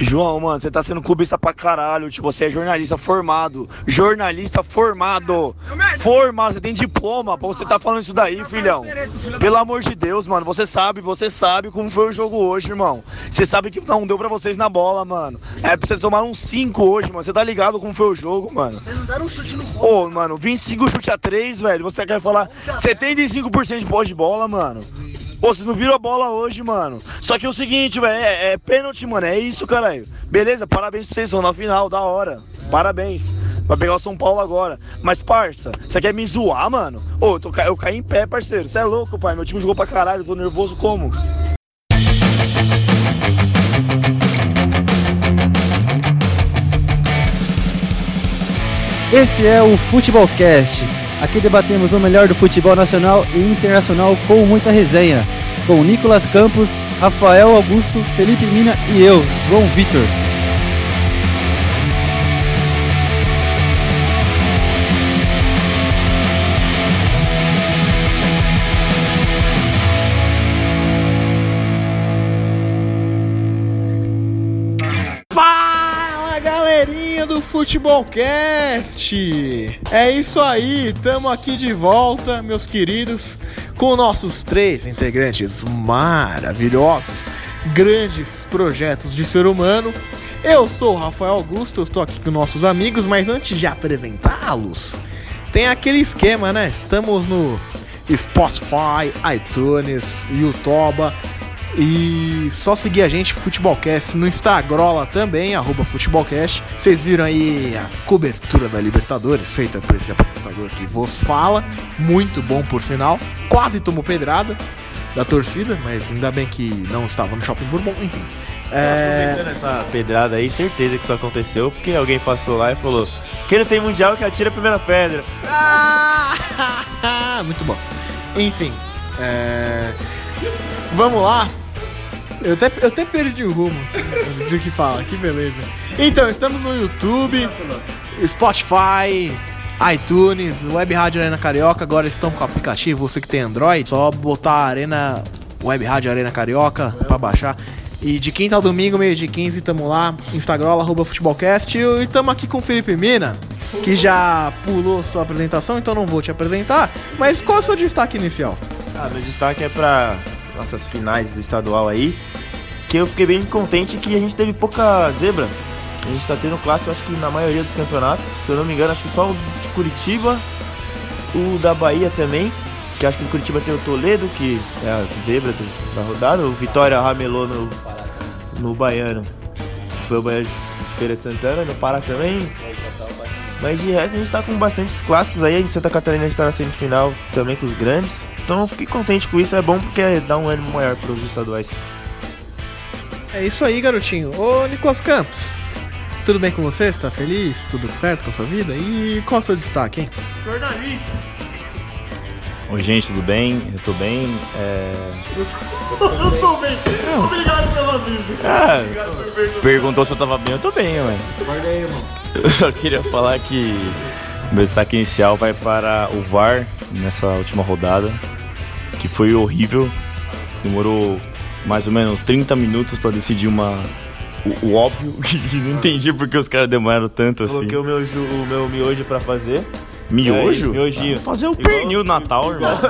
João, mano, você tá sendo clubista pra caralho. Tipo, você é jornalista formado. Jornalista formado. Formado, você tem diploma pra você tá falando isso daí, filhão. Pelo amor de Deus, mano. Você sabe, você sabe como foi o jogo hoje, irmão. Você sabe que não deu pra vocês na bola, mano. É pra você tomar uns 5 hoje, mano. Você tá ligado como foi o jogo, mano. Vocês não deram um chute no gol. Ô, mano, 25 chute a 3, velho. Você quer falar 75% de pós de bola, mano. Pô, vocês não viram a bola hoje, mano. Só que é o seguinte, velho, é, é pênalti, mano. É isso, caralho. Beleza, parabéns pra vocês, estão na final, da hora. Parabéns. Vai pegar o São Paulo agora. Mas, parça, você quer me zoar, mano? Ô, eu, tô, eu caí em pé, parceiro. Você é louco, pai. Meu time jogou pra caralho, tô nervoso como? Esse é o Futebolcast. Aqui debatemos o melhor do futebol nacional e internacional com muita resenha. Com Nicolas Campos, Rafael Augusto, Felipe Mina e eu, João Vitor. Futebolcast! É isso aí, tamo aqui de volta, meus queridos, com nossos três integrantes maravilhosos, grandes projetos de ser humano. Eu sou o Rafael Augusto, estou aqui com nossos amigos, mas antes de apresentá-los, tem aquele esquema, né? Estamos no Spotify, iTunes, YouTube. E só seguir a gente, Futebolcast, no Instagram também, arroba Futebolcast. Vocês viram aí a cobertura da Libertadores, feita por esse apresentador que vos fala. Muito bom, por sinal. Quase tomou pedrada da torcida, mas ainda bem que não estava no Shopping Bourbon, enfim. É... Aproveitando essa pedrada aí, certeza que isso aconteceu, porque alguém passou lá e falou: Quem não tem mundial que atira a primeira pedra. Ah! Muito bom. Enfim, é... vamos lá. Eu até, eu até perdi o rumo de o que fala, que beleza. Então, estamos no YouTube, Spotify, iTunes, Web Rádio Arena Carioca. Agora estão com o aplicativo, você que tem Android, só botar Arena, Web Rádio Arena Carioca pra baixar. E de quinta ao domingo, meio de 15, tamo lá, Instagram, arroba futebolcast. E tamo aqui com o Felipe Mina, que já pulou sua apresentação, então não vou te apresentar. Mas qual é o seu destaque inicial? Ah, meu destaque é pra nossas finais do estadual aí, que eu fiquei bem contente que a gente teve pouca zebra. A gente tá tendo clássico, acho que na maioria dos campeonatos. Se eu não me engano, acho que só o de Curitiba, o da Bahia também. Que acho que o Curitiba tem o Toledo, que é a zebra do- da rodada. O Vitória ramelou no, no Baiano. que Foi o Baiano de Feira de Santana, no Pará também. Mas de resto a gente tá com bastantes clássicos aí. Em Santa Catarina a gente tá na semifinal também com os grandes. Então eu fiquei contente com isso, é bom porque dá um ânimo maior pros estaduais. É isso aí, garotinho. Ô, Nicolas Campos, tudo bem com você? Você tá feliz? Tudo certo com a sua vida? E qual é o seu destaque, hein? Oi, gente, tudo bem? Eu tô bem. É... Ah, perguntou se eu tava bem, eu tô bem, ué. Eu só queria falar que meu destaque inicial vai para o VAR nessa última rodada, que foi horrível. Demorou mais ou menos 30 minutos pra decidir uma. O, o óbvio, que não entendi porque os caras demoraram tanto assim. Coloquei o meu, ju- o meu miojo pra fazer. Miojo? É, miojinho. Fazer o Igual- pernil Natal, irmão.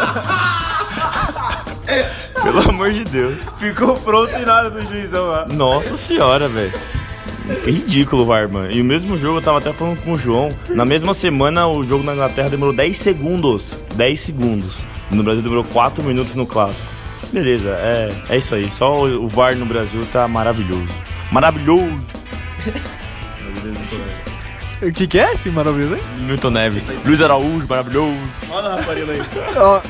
Pelo amor de Deus. Ficou pronto e nada do juizão lá. Nossa senhora, velho. Foi ridículo, VAR, mano. E o mesmo jogo, eu tava até falando com o João. Na mesma semana, o jogo na Inglaterra demorou 10 segundos. 10 segundos. No Brasil demorou 4 minutos no clássico. Beleza, é, é isso aí. Só o o VAR no Brasil tá maravilhoso. Maravilhoso! O que, que é esse maravilhoso, hein? Milton Neves. Luiz Araújo, maravilhoso. Olha a Rafarina aí. Ó,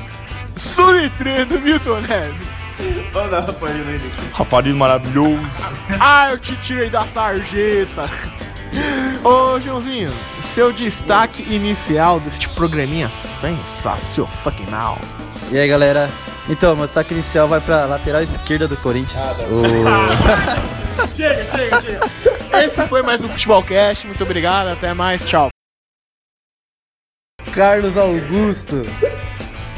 Suritre do Milton Neves. Olha a Rafarina aí. Rafarino maravilhoso. Ah, eu te tirei da sarjeta. Ô, Joãozinho, seu destaque inicial deste programinha sensacional. E aí, galera? Então, meu destaque inicial vai pra lateral esquerda do Corinthians. o... Chega, chega, chega. Esse foi mais um Futebolcast. Muito obrigado, até mais, tchau. Carlos Augusto.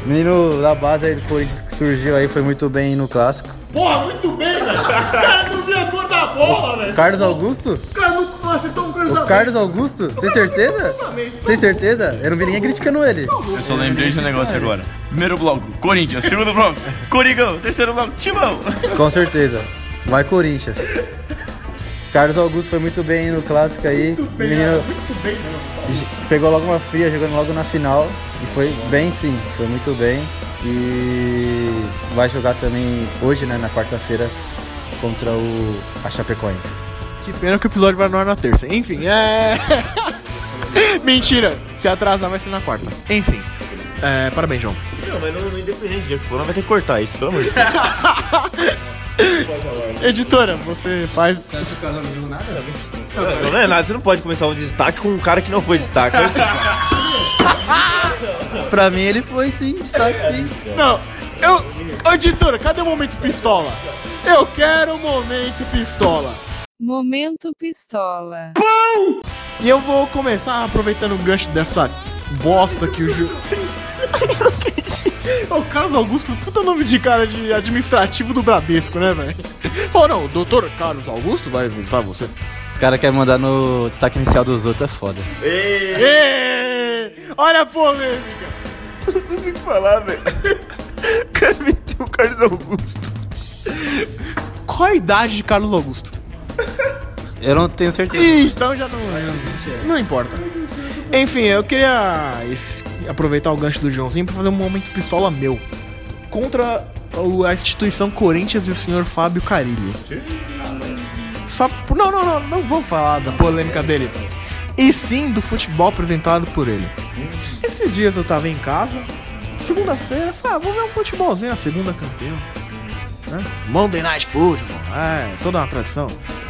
Menino da base aí do Corinthians que surgiu aí foi muito bem no clássico. Porra, muito bem, velho. O cara não viu a cor da bola, velho. Carlos Augusto? O cara não acertou um cruzamento. O Carlos Augusto? Tem certeza? Tem certeza? Eu não vi ninguém criticando ele. Eu só lembrei de um negócio agora. Primeiro bloco, Corinthians. Segundo bloco, Coringão. Terceiro bloco, Timão. Com certeza. Vai Corinthians. Carlos Augusto foi muito bem no clássico aí. Muito bem, Menino muito bem, j- pegou logo uma fria, jogando logo na final. E foi bem sim, foi muito bem. E vai jogar também hoje, né, na quarta-feira, contra o a Chapecoense. Que pena que o episódio vai no ar na terça. Enfim, é. Mentira! Se atrasar vai ser na quarta. Enfim. É, parabéns, João. Não, mas não, não independente do dia que for, não vai ter que cortar isso, pelo amor de Deus. Editora, você faz. Não, não é nada, você não pode começar um destaque com um cara que não foi destaque. É isso que eu falo. Pra mim ele foi sim, destaque sim. Não, eu. Editora, cadê o momento pistola? Eu quero o momento pistola. Momento pistola. E eu vou começar aproveitando o gancho dessa bosta que o Ju. Ô, Carlos Augusto, puta nome de cara de administrativo do Bradesco, né, velho? Pô, não, o doutor Carlos Augusto vai visitar você. Os caras querem mandar no destaque inicial dos outros, é foda. Ê, Olha a polêmica! Não consigo falar, velho. O cara meteu o Carlos Augusto. Qual a idade de Carlos Augusto? Eu não tenho certeza. Ih, então já não. Não importa. Enfim, eu queria aproveitar o gancho do Joãozinho pra fazer um momento pistola meu. Contra a instituição Corinthians e o senhor Fábio Carilli. Só por- Não, não, não, não vou falar da polêmica dele. E sim do futebol apresentado por ele. Esses dias eu tava em casa, segunda-feira, falei, ah, vou ver um futebolzinho, a segunda campeão. Né? Monday Night Football, é, toda uma tradição.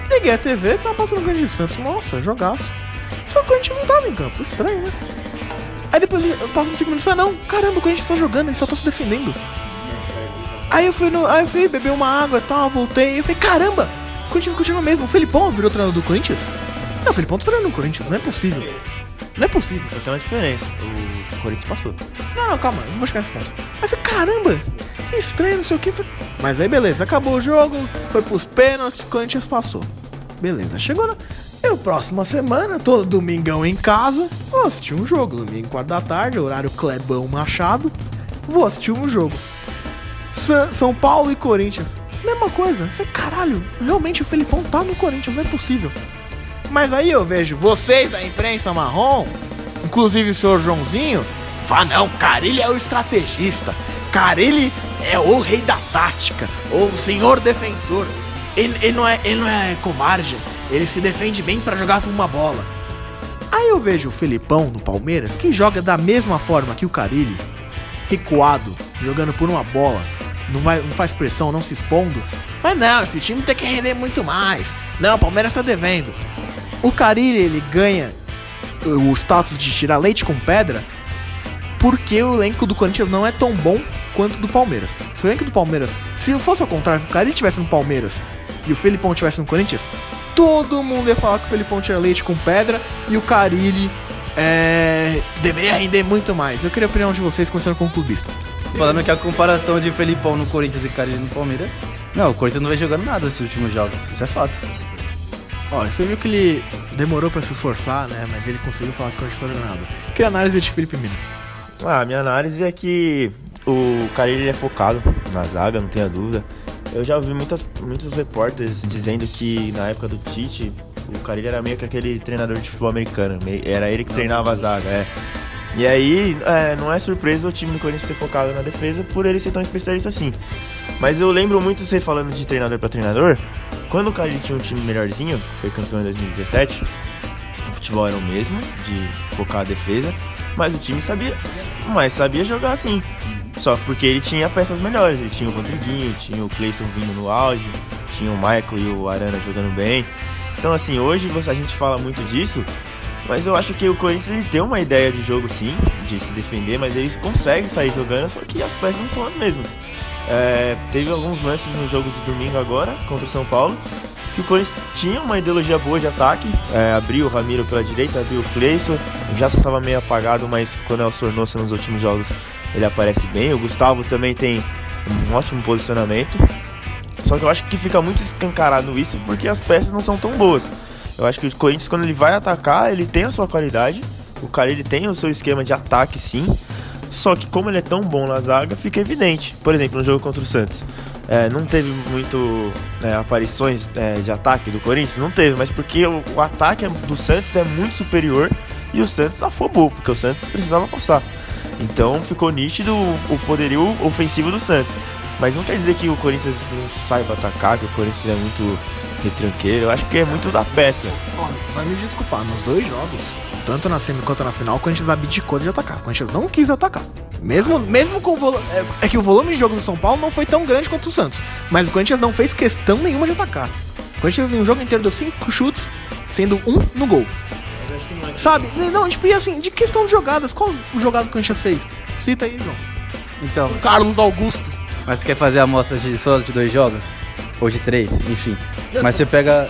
Liguei a TV, tava passando o Grande Santos. Nossa, jogaço. Só que o Corinthians não tava em campo, estranho, né? Aí depois eu passo uns 5 minutos e falei, não, caramba, o Corinthians tá jogando, ele só tá se defendendo. Aí eu fui no. Aí eu fui beber uma água e tal, voltei, e eu falei, caramba, o Corinthians continua mesmo. O Felipão virou treinador do Corinthians? Não, o Felipão tá treinando no Corinthians, não é possível. Não é possível. Só tem uma diferença. O Corinthians passou. Não, não, calma, não vou chegar nesse ponto. Aí eu falei, caramba, que estranho, não sei o que. Mas aí beleza, acabou o jogo, foi pros pênaltis, o Corinthians passou. Beleza, chegou na. Eu, próxima semana, todo domingão em casa, vou assistir um jogo. Domingo, quatro da tarde, horário Clebão Machado. Vou assistir um jogo. Sa- São Paulo e Corinthians. Mesma coisa. Eu falei, caralho, realmente o Felipão tá no Corinthians, não é possível. Mas aí eu vejo vocês da imprensa marrom, inclusive o senhor Joãozinho, fala, não, Carilli é o estrategista. Carilli é o rei da tática, o senhor defensor. Ele, ele não, é, ele não é covarde, ele se defende bem pra jogar com uma bola. Aí eu vejo o Felipão do Palmeiras, que joga da mesma forma que o Carilli, recuado, jogando por uma bola, não, vai, não faz pressão, não se expondo. Mas não, esse time tem que render muito mais. Não, o Palmeiras tá devendo. O Carilli, ele ganha o status de tirar leite com pedra porque o elenco do Corinthians não é tão bom quanto do Palmeiras. Se o elenco do Palmeiras, se fosse ao contrário, o Carilli tivesse no Palmeiras e o Felipão tivesse no Corinthians, todo mundo ia falar que o Felipão tira leite com pedra e o Carilli é, deveria render muito mais. Eu queria a opinião de vocês, começando com o clubista. Falando que a comparação de Felipão no Corinthians e Carilli no Palmeiras. Não, o Corinthians não vem jogando nada nesses últimos jogos. Isso é fato. Ó, você viu que ele demorou pra se esforçar, né? Mas ele conseguiu falar que o Corinthians não tá jogando nada. Que análise de Felipe Mino? Ah, minha análise é que o cara ele é focado na zaga, não tenha dúvida. Eu já ouvi muitas, muitos repórteres dizendo que na época do Tite, o Carilli era meio que aquele treinador de futebol americano. Era ele que treinava a zaga, é. E aí, é, não é surpresa o time do Corinthians ser focado na defesa por ele ser tão especialista assim. Mas eu lembro muito você falando de treinador pra treinador. Quando o Carilli tinha um time melhorzinho, foi campeão em 2017, o futebol era o mesmo, de focar a defesa, mas o time sabia, mas sabia jogar assim. Só porque ele tinha peças melhores, ele tinha o Rodriguinho, tinha o Cleison vindo no auge, tinha o Michael e o Arana jogando bem. Então assim, hoje a gente fala muito disso, mas eu acho que o Corinthians ele tem uma ideia de jogo sim, de se defender, mas eles conseguem sair jogando, só que as peças não são as mesmas. É, teve alguns lances no jogo de domingo agora, contra o São Paulo, que o Corinthians tinha uma ideologia boa de ataque, é, abriu o Ramiro pela direita, abriu o Cleison, o Jason estava meio apagado, mas quando é o Sornosa nos últimos jogos ele aparece bem. O Gustavo também tem um ótimo posicionamento. Só que eu acho que fica muito escancarado isso porque as peças não são tão boas. Eu acho que o Corinthians, quando ele vai atacar, ele tem a sua qualidade. O cara ele tem o seu esquema de ataque, sim. Só que como ele é tão bom na zaga, fica evidente. Por exemplo, no jogo contra o Santos. É, não teve muito é, aparições é, de ataque do Corinthians? Não teve, mas porque o, o, ataque do Santos é muito superior e o Santos afobou, porque o Santos precisava passar. Então ficou nítido o, o poderio ofensivo do Santos. Mas não quer dizer que o Corinthians não saiba atacar, que o Corinthians é muito retranqueiro. Eu acho que é muito da peça. Olha, vai me desculpar, nos dois jogos, tanto na semi quanto na final, o Corinthians abdicou de atacar. O Corinthians não quis atacar. Mesmo, mesmo com o volume. É, é, que o volume de jogo do São Paulo não foi tão grande quanto o Santos. Mas o Corinthians não fez questão nenhuma de atacar. O Corinthians em um jogo inteiro deu cinco chutes, sendo um no gol. Sabe? Não, tipo, e assim, de questão de jogadas, qual o jogado que o Corinthians fez? Cita aí, João. Então. O Carlos Augusto. Mas você quer fazer a amostra de só de dois jogos? Ou de três, enfim. Mas você pega.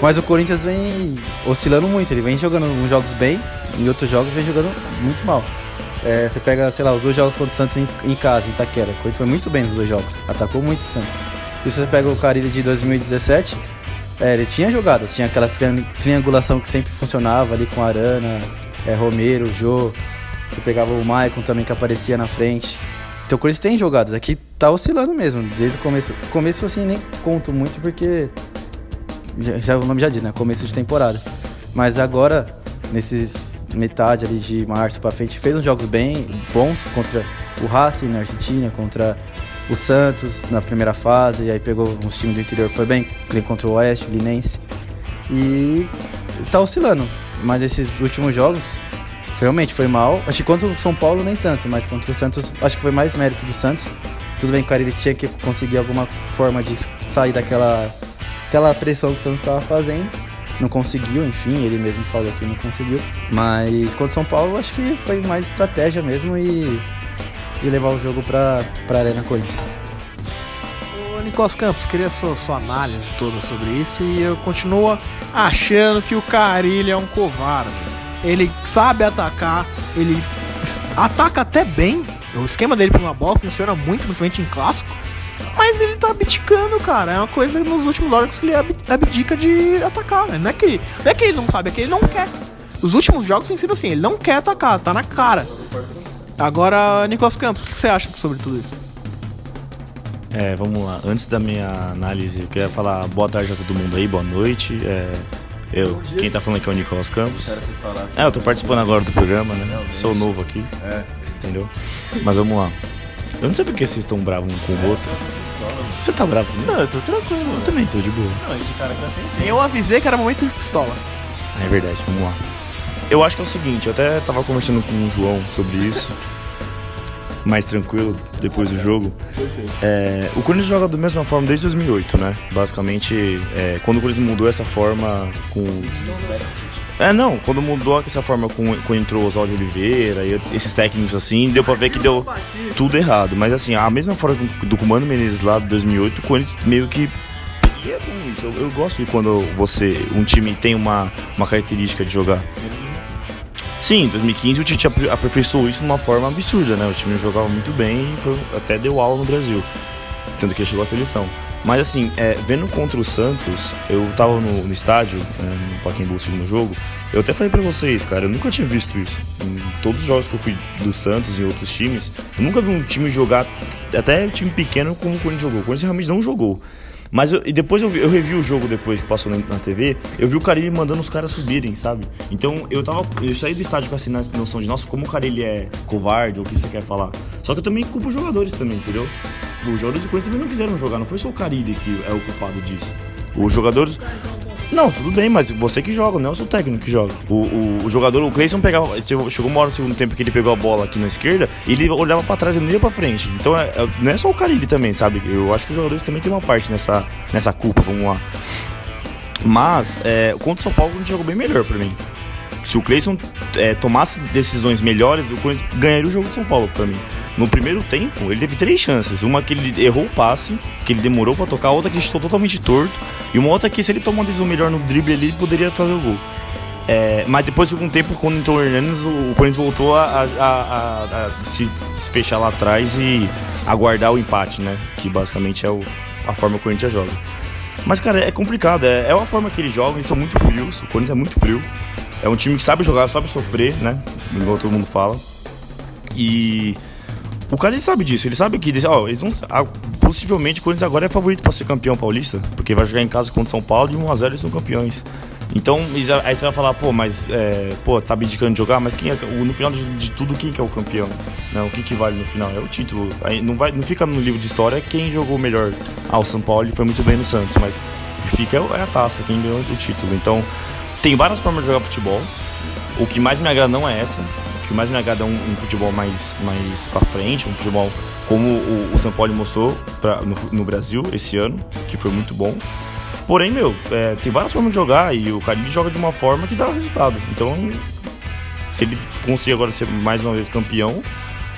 Mas o Corinthians vem oscilando muito. Ele vem jogando uns jogos bem, e outros jogos vem jogando muito mal. É, você pega, sei lá, os dois jogos contra o Santos em, em casa, em Itaquera. O Corinthians foi muito bem nos dois jogos. Atacou muito o Santos. E se você pega o Carilho de 2017, é, ele tinha jogadas, tinha aquela triangulação que sempre funcionava ali com Arana, é, Romero, Jô. Você pegava o Maicon também que aparecia na frente. Então o Corinthians tem jogadas, aqui tá oscilando mesmo, desde o começo. Começo assim nem conto muito porque já, já, o nome já diz, né? Começo de temporada. Mas agora, nesses metade ali de março para frente, fez uns jogos bem bons contra o Racing na Argentina, contra o Santos na primeira fase, aí pegou uns times do interior, foi bem, contra o Oeste, o Linense. E está oscilando, mas esses últimos jogos realmente foi mal. Acho que contra o São Paulo nem tanto, mas contra o Santos, acho que foi mais mérito do Santos. Tudo bem que o cara ele tinha que conseguir alguma forma de sair daquela aquela pressão que o Santos estava fazendo. Não conseguiu, enfim, ele mesmo falou que não conseguiu. Mas contra o São Paulo, acho que foi mais estratégia mesmo e, e levar o jogo para a Arena Corinthians. Nicolas Campos, queria sua, sua análise toda sobre isso e eu continuo achando que o Carilho é um covarde ele sabe atacar, ele ataca até bem. O esquema dele pra uma bola funciona muito, principalmente em clássico. Mas ele tá abdicando, cara. É uma coisa nos últimos jogos que ele abdica de atacar. Né? Não, é que não é que ele não sabe, é que ele não quer. Os últimos jogos têm sido assim, ele não quer atacar, tá na cara. Agora, Nicolas Campos, o que você acha sobre tudo isso? É, vamos lá. Antes da minha análise, eu queria falar boa tarde a todo mundo aí, boa noite. É, eu, quem tá falando aqui é o Nicolas Campos. É, eu tô participando agora do programa, né? Sou novo aqui. É. Entendeu? Mas vamos lá. Eu não sei porque vocês estão bravos um com o outro. Você tá bravo? Não, eu tô tranquilo. Eu também tô de boa. Não, esse cara tá tentando. Eu avisei que era momento de pistola. É verdade, vamos lá. Eu acho que é o seguinte, eu até tava conversando com o João sobre isso. mais tranquilo depois do jogo. É, o Corinthians joga da mesma forma desde 2008, né? Basicamente, é, quando o Corinthians mudou essa forma com. É, não, quando mudou essa forma com, com entrou Oswaldo Oliveira e esses técnicos assim, deu pra ver que deu tudo errado. Mas assim, a mesma forma do Comando Menezes lá de 2008, o Corinthians meio que eu, eu, gosto de quando você, um time tem uma, uma característica de jogar. Sim, em 2015 o Tite aperfeiçoou isso de uma forma absurda, né? O time jogava muito bem e foi, até deu aula no Brasil. Tanto que chegou à seleção. Mas assim, é, vendo contra o Santos, eu tava no, no estádio, né, no Pacaembu, no jogo, eu até falei pra vocês, cara, eu nunca tinha visto isso. Em todos os jogos que eu fui do Santos e outros times, eu nunca vi um time jogar, até um time pequeno, como o Corinthians jogou. O Corinthians realmente não jogou. Mas eu, depois eu, vi, eu revi o jogo depois que passou na, na, TV, eu vi o Carilli mandando os caras subirem, sabe? Então eu tava. Eu saí do estádio com essa noção de, nossa, como o Carilli é covarde ou o que você quer falar. Só que eu também culpo os jogadores também, entendeu? Os jogadores do Corinthians também não quiseram jogar, não foi só o Carilli que é o culpado disso. Os jogadores. Não, tudo bem, mas você que joga, não é o seu técnico que joga. O, o, o jogador, o Cleison pegava. Chegou uma hora no segundo tempo que ele pegou a bola aqui na esquerda e ele olhava para trás e não ia pra frente. Então é, é, não é só o Carilli também, sabe? Eu acho que os jogadores também têm uma parte nessa, nessa culpa, vamos lá. Mas, é, contra o São Paulo, a gente jogou bem melhor pra mim. Se o Cleison é, tomasse decisões melhores, o Corinthians ganharia o jogo de São Paulo para mim. No primeiro tempo, ele teve três chances. Uma que ele errou o passe, que ele demorou para tocar, outra que ele estou totalmente torto, e uma outra que se ele tomar uma decisão melhor no drible ali, ele poderia fazer o gol. É, mas depois de algum tempo, quando entrou o Hernandes, o Corinthians voltou a, a, a, a se, se, fechar lá atrás e aguardar o empate, né? Que basicamente é o, a forma que o Corinthians joga. Mas, cara, é complicado. É, é uma forma que eles jogam, eles são muito frios. O Corinthians é muito frio. É um time que sabe jogar, sabe sofrer, né? Igual todo mundo fala. E o cara ele sabe disso, ele sabe que ó, eles vão, ah, possivelmente o Corinthians agora é favorito para ser campeão paulista, porque vai jogar em casa contra São Paulo e 1 a 0 eles são campeões. Então, aí você vai falar, pô, mas, é, pô, tá abdicando de jogar, mas quem é, no final de, de, tudo, quem que é o campeão? Né, o que que vale no final? É o título. Aí não, vai, não fica no livro de história quem jogou melhor. Ah, São Paulo foi muito bem no Santos, mas o que fica é a taça, quem ganhou o título. Então, tem várias formas de jogar futebol. O que mais me agrada não é essa. O que mais me agrada é um, um futebol mais, mais pra frente, um futebol como o, o São Paulo mostrou pra, no, no Brasil esse ano, que foi muito bom. Porém, meu, é, tem várias formas de jogar e o Caribe joga de uma forma que dá resultado. Então, se ele conseguir agora ser mais uma vez campeão,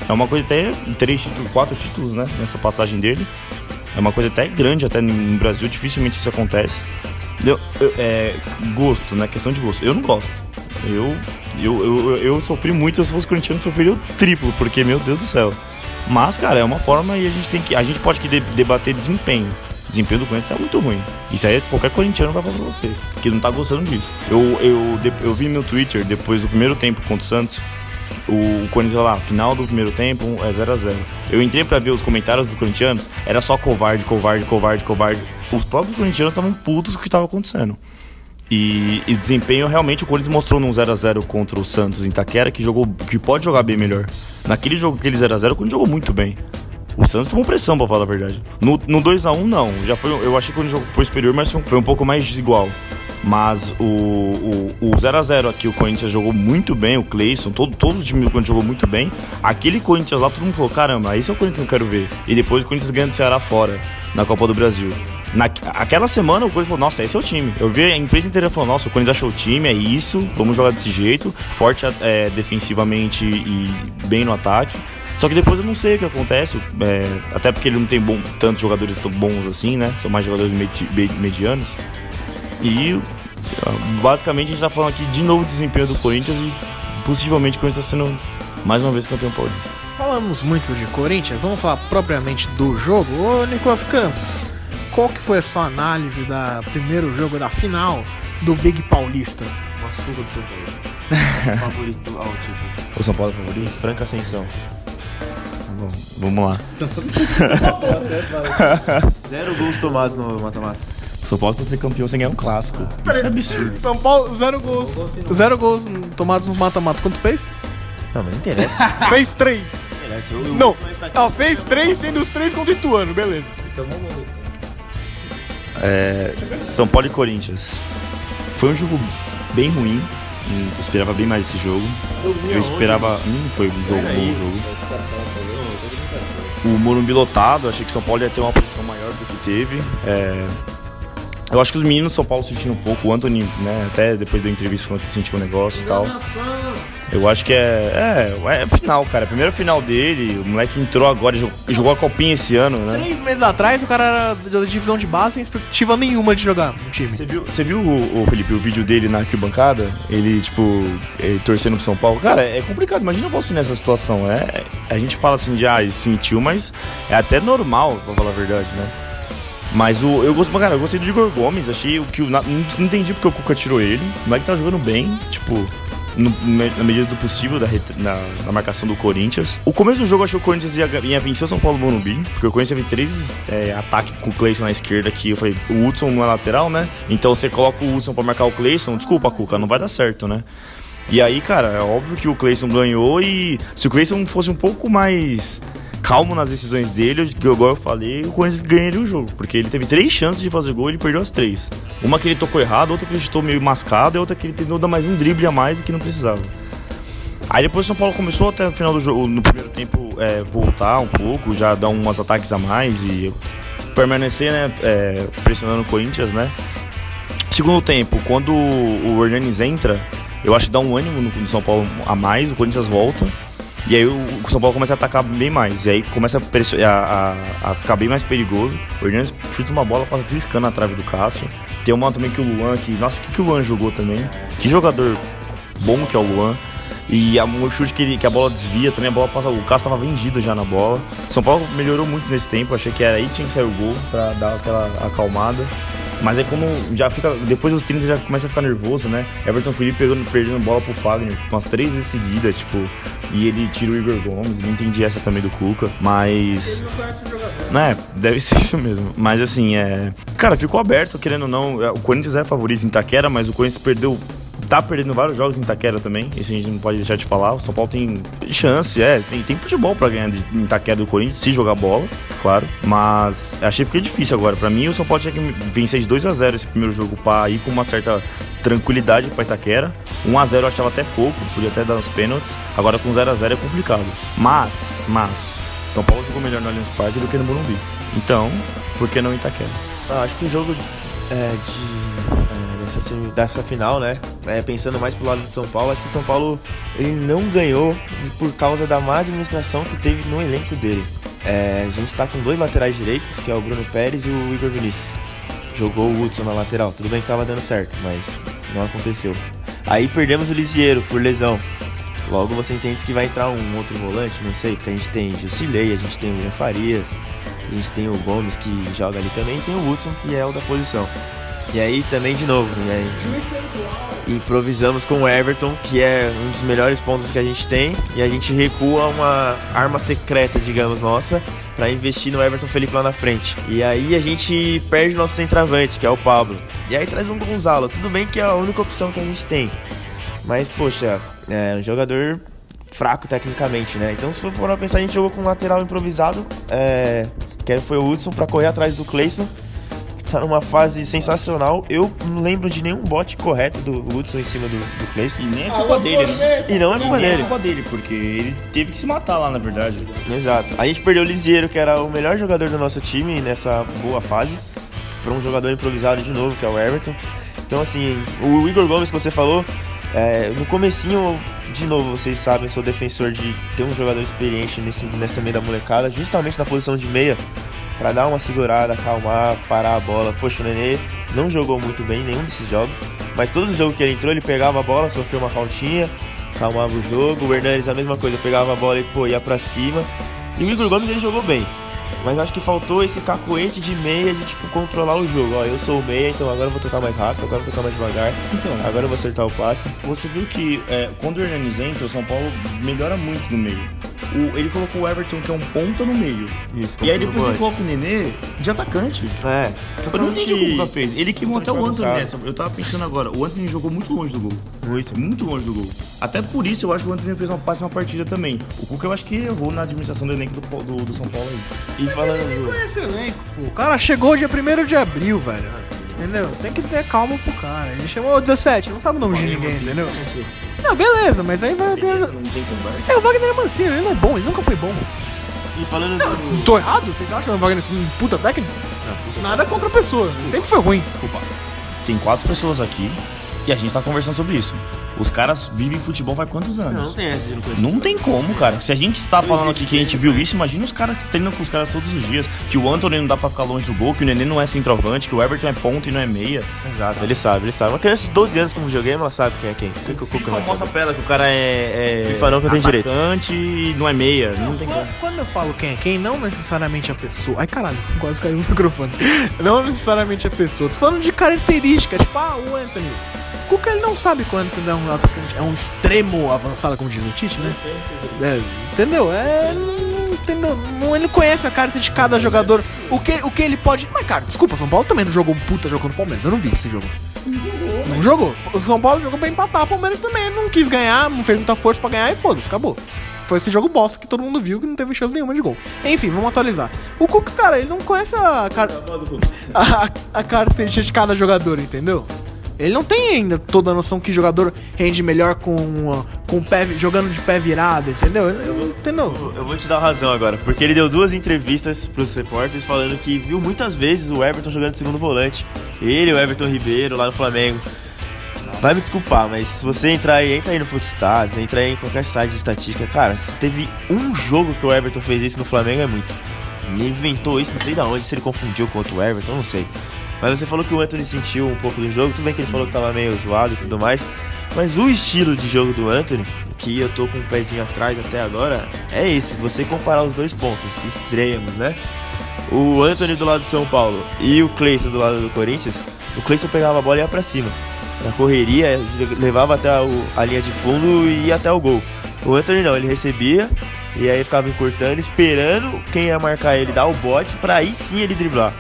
é uma coisa até três títulos, quatro títulos, né? Nessa passagem dele. É uma coisa até grande, até no Brasil, dificilmente isso acontece. Eu, eu, é, gosto, né? Questão de gosto. Eu não gosto. Eu, eu, eu, eu sofri muito, se fosse corintiano, sofreria o triplo, porque, meu Deus do céu. Mas, cara, é uma forma e a gente tem que. A gente pode que debater desempenho desempenho do Corinthians tá muito ruim. Isso aí qualquer corintiano vai falar pra você, que não tá gostando disso. Eu, eu, eu vi no Twitter, depois do primeiro tempo contra o Santos, o Corinthians lá, final do primeiro tempo, é 0 a 0 Eu entrei para ver os comentários dos corintianos, era só covarde, covarde, covarde, covarde. Os próprios corintianos estavam putos com o que estava acontecendo. E, e desempenho realmente o Corinthians mostrou num 0 a 0 contra o Santos em Itaquera que jogou que pode jogar bem melhor. Naquele jogo aquele 0 a 0 o Corinthians jogou muito bem. O Santos tomou pressão, pra falar a verdade. No, no 2x1, não. Já foi, eu achei que o jogo foi superior, mas foi um pouco mais desigual. Mas o 0x0 aqui, o Corinthians jogou muito bem, o Cleison, todo, todos os times do Corinthians jogou muito bem. Aquele Corinthians lá, todo mundo falou: caramba, esse é o Corinthians que eu quero ver. E depois o Corinthians ganha do Ceará fora, na Copa do Brasil. Na, aquela semana o Corinthians falou: nossa, esse é o time. Eu vi a empresa inteira falando: nossa, o Corinthians achou o time, é isso, vamos jogar desse jeito, forte é, defensivamente e bem no ataque. Só que depois eu não sei o que acontece, é, até porque ele não tem bom, tantos jogadores tão bons assim, né? São mais jogadores medi medianos. E basicamente a gente tá falando aqui de novo desempenho do Corinthians e possivelmente o Corinthians está sendo mais uma vez campeão paulista. Falamos muito de Corinthians, vamos falar propriamente do jogo. Ô Nicolas Campos, qual que foi a sua análise da primeiro jogo da final do Big Paulista? Uma surra do São Paulo. favorito ao título. O São Paulo é favorito? Franca Ascensão. Bom, vamos lá. Zero gols tomados no mata-mata. São Paulo pode ser campeão sem ganhar um clássico. Isso é absurdo. São Paulo, zero gols. Zero gols tomados no mata-mata. Quanto fez? Não, mas não interessa. fez três. Eu, não, não fez três sendo os três contra o Ituano, beleza. Então vamos lá. É, São Paulo e Corinthians. Foi um jogo bem ruim. Eu esperava bem mais esse jogo. Eu esperava. Hum, foi um jogo, bom jogo o Morumbi lotado, achei que São Paulo ia ter uma pressão maior do que teve. É, eu acho que os meninos de São Paulo sentiram um pouco, o Anthony, né, até depois da entrevista falou que sentiu um negócio e tal. Eu acho que é, é, é final, cara. A primeira final dele, o moleque entrou agora, jogou, jogou a copinha esse ano, né? Três meses atrás o cara era da divisão de base sem expectativa nenhuma de jogar no time. Você viu, você viu o, o, Felipe, o vídeo dele na arquibancada? Ele, tipo, ele torcendo pro São Paulo. Cara, é complicado. Imagina você nessa situação. É, a gente fala assim de, ah, ele sentiu, mas é até normal, pra falar a verdade, né? Mas o, eu gostei, cara, eu gostei do Igor Gomes, achei que o. Não, não entendi porque o Cuca tirou ele. O moleque tá jogando bem, tipo no, na medida do possível da, na, na, marcação do Corinthians. O começo do jogo eu achei que o Corinthians ia, ia vencer o São Paulo Morumbi, porque o Corinthians teve três é, ataques com o Cleison na esquerda aqui. Eu falei, o Hudson não é lateral, né? Então você coloca o Hudson pra marcar o Cleison, desculpa, Cuca, não vai dar certo, né? E aí, cara, é óbvio que o Cleison ganhou e se o Cleison fosse um pouco mais calmo nas decisões dele, que igual eu falei, o Corinthians ganharia o jogo. Porque ele teve três chances de fazer gol e ele perdeu as três. Uma que ele tocou errado, outra que ele chutou meio mascado e outra que ele tentou dar mais um drible a mais e que não precisava. Aí depois o São Paulo começou até o final do jogo, no primeiro tempo, é, voltar um pouco, já dar umas ataques a mais e permanecer, né, é, pressionando o Corinthians, né. Segundo tempo, quando o Hernanes entra, eu acho que dá um ânimo no, no São Paulo a mais, o Corinthians volta. E aí o, São Paulo começa a atacar bem mais. E aí começa a, a, a ficar bem mais perigoso. O Hernandes chuta uma bola, passa triscando trave do Cássio. Tem uma também que o Luan, que. Nossa, o que, que o Luan jogou também? Que jogador bom que é o Luan. E a, chute que, ele, que a bola desvia, também a bola passa. O Cássio estava vendido já na bola. São Paulo melhorou muito nesse tempo. Achei que era aí tinha que sair o gol pra dar aquela acalmada. Mas é como já fica. Depois dos 30 já começa a ficar nervoso, né? Everton Felipe pegando, perdendo bola pro Fagner umas três vezes seguidas, tipo. E ele tira o Igor Gomes, não entendi essa também do Cuca. Mas. Né, deve ser isso mesmo. Mas assim, é. Cara, ficou aberto, querendo ou não. O Corinthians é favorito em Itaquera, mas o Corinthians perdeu tá perdendo vários jogos em Itaquera também, isso a gente não pode deixar de falar. O São Paulo tem chance, é, tem, tem futebol para ganhar de, em Itaquera do Corinthians, se jogar bola, claro. Mas achei que fica difícil agora. Para mim, o São Paulo tinha que vencer de 2 a 0 esse primeiro jogo para ir com uma certa tranquilidade para Itaquera. 1 a 0 eu achava até pouco, podia até dar uns pênaltis. Agora com 0 a 0 é complicado. Mas, mas, São Paulo jogou melhor no Allianz Parque do que no Morumbi. Então, por que não Itaquera? Ah, acho que o jogo é, de dessa, dessa final, né? É, pensando mais pro lado do São Paulo, acho que o São Paulo ele não ganhou por causa da má administração que teve no elenco dele. É, a gente tá com dois laterais direitos, que é o Bruno Pérez e o Igor Vinícius. Jogou o Hudson na lateral, tudo bem que tava dando certo, mas não aconteceu. Aí perdemos o Lisiero por lesão. Logo você entende que vai entrar um outro volante, não sei, porque a gente tem Jusilei, a gente tem o William Farias, a gente tem o Gomes que joga ali também, e tem o Hudson que é o da posição. E aí também de novo, né? Improvisamos com o Everton, que é um dos melhores pontos que a gente tem, e a gente recua uma arma secreta, digamos, nossa, para investir no Everton Felipe lá na frente. E aí a gente perde o nosso centroavante, que é o Pablo. E aí traz um Gonzalo. Tudo bem que é a única opção que a gente tem. Mas, poxa, é um jogador fraco tecnicamente, né? Então, se for para pensar, a gente jogou com um lateral improvisado, é, que foi o Hudson, para correr atrás do Clayson tá numa fase sensacional. Eu não lembro de nenhum bote correto do Hudson em cima do, do Clayson. E nem é culpa dele, né? E não é culpa e dele. é culpa dele, porque ele teve que se matar lá, na verdade. Exato. A gente perdeu o Lisieiro, que era o melhor jogador do nosso time nessa boa fase, para um jogador improvisado de novo, que é o Everton. Então, assim, o Igor Gomes que você falou, é, no comecinho, de novo, vocês sabem, eu sou defensor de ter um jogador experiente nesse, nessa meia da molecada, justamente na posição de meia, para dar uma segurada, acalmar, parar a bola. Poxa, o Nenê não jogou muito bem em nenhum desses jogos, mas todos os jogos que ele entrou, ele pegava a bola, sofreu uma faltinha, calmava o jogo. O Hernandes a mesma coisa, pegava a bola e pô, ia pra cima. E o Igor Gomes ele jogou bem. Mas acho que faltou esse cacoete de meia de tipo controlar o jogo. Ó, eu sou o meia, então agora eu vou tocar mais rápido, agora eu vou tocar mais devagar. Então, agora eu vou acertar o passe. Você viu que é, quando o Hernandes entra, o São Paulo melhora muito no meio o, ele colocou o Everton, que é um ponta no meio. Isso, e aí depois ele coloca o Nenê de atacante. É. Eu não entendi o que o Cuca fez. Ele queimou até o Anthony nessa. Eu tava pensando agora, o Anthony jogou muito longe do gol. Muito. Muito longe do gol. Até por isso eu acho que o Anthony fez uma péssima partida também. O Cuca eu acho que errou na administração do elenco do, do, do São Paulo aí. E falando. Ele conhece elenco, pô. O cara chegou dia 1 de abril, velho. Entendeu? Tem que ter calma pro cara. Ele chamou 17, não sabe o nome de ninguém, assim, entendeu? Não, beleza, mas aí vai. É, o Wagner é Mancini, ele não é bom, ele nunca foi bom. E falando não, do... Tô errado? Vocês acham o Wagner assim, um puta técnico? Não, puta Nada contra pessoas, sempre foi ruim. Desculpa. Tem quatro pessoas aqui e a gente tá conversando sobre isso. Os caras vivem futebol faz quantos anos? Não, não tem essa de não Não tem como, cara. Se a gente está falando aqui que a gente viu isso, imagina os caras que treinam com os caras todos os dias. Que o Anthony não dá pra ficar longe do gol, que o Nenê não é centroavante, que o Everton é ponta e não é meia. Exato, ele sabe, ele sabe. Uma criança de 12 anos como videogame, ela sabe quem é quem. O que, que o Cuca mostra pra ela que o cara é. é FIFA não que tem direito. e não é meia. Não, não tem como. Quando eu falo quem é quem, não necessariamente a pessoa. Ai caralho, quase caiu o microfone. Não necessariamente a pessoa. Tô falando de características, tipo, ah, o Anthony. Cuca ele não sabe quando é um atacante, é um extremo avançado, como diz o Tite, né? É, entendeu? É. Entendeu? Não, ele não conhece a carta de cada jogador. O que, o que ele pode. Mas, cara, desculpa, São Paulo também não jogou um puta jogando Palmeiras. Eu não vi esse jogo. Não jogou. O São Paulo jogou pra empatar, o Palmeiras também não quis ganhar, não fez muita força pra ganhar e foda-se, acabou. Foi esse jogo bosta que todo mundo viu que não teve chance nenhuma de gol. Enfim, vamos atualizar. O Cuca, cara, ele não conhece a, car... a, a, a característica de cada jogador, entendeu? Ele não tem ainda toda a noção que jogador rende melhor com, com pé, jogando de pé virado, entendeu? Ele, eu, entendeu? Eu vou te dar razão agora, porque ele deu duas entrevistas pros repórteres falando que viu muitas vezes o Everton jogando de segundo volante. Ele, o Everton Ribeiro lá no Flamengo. vai me desculpar, mas se você entrar aí, entra aí no Footstats, entra aí em qualquer site de estatística, cara, se teve um jogo que o Everton fez isso no Flamengo é muito. Ele inventou isso, não sei de onde, se ele confundiu com outro Everton, não sei. Mas você falou que o Anthony sentiu um pouco do jogo, tudo bem que ele falou que tava meio zoado e tudo mais. Mas o estilo de jogo do Anthony, que eu tô com o um pezinho atrás até agora, é esse. Você comparar os dois pontos extremos, né? O Anthony do lado de São Paulo e o Cleison do lado do Corinthians, o Cleison pegava a bola e ia pra cima. Na correria, levava até a linha de fundo e ia até o gol. O Anthony não, ele recebia e aí ficava encurtando, esperando quem ia marcar ele dar o bote para aí sim ele driblar.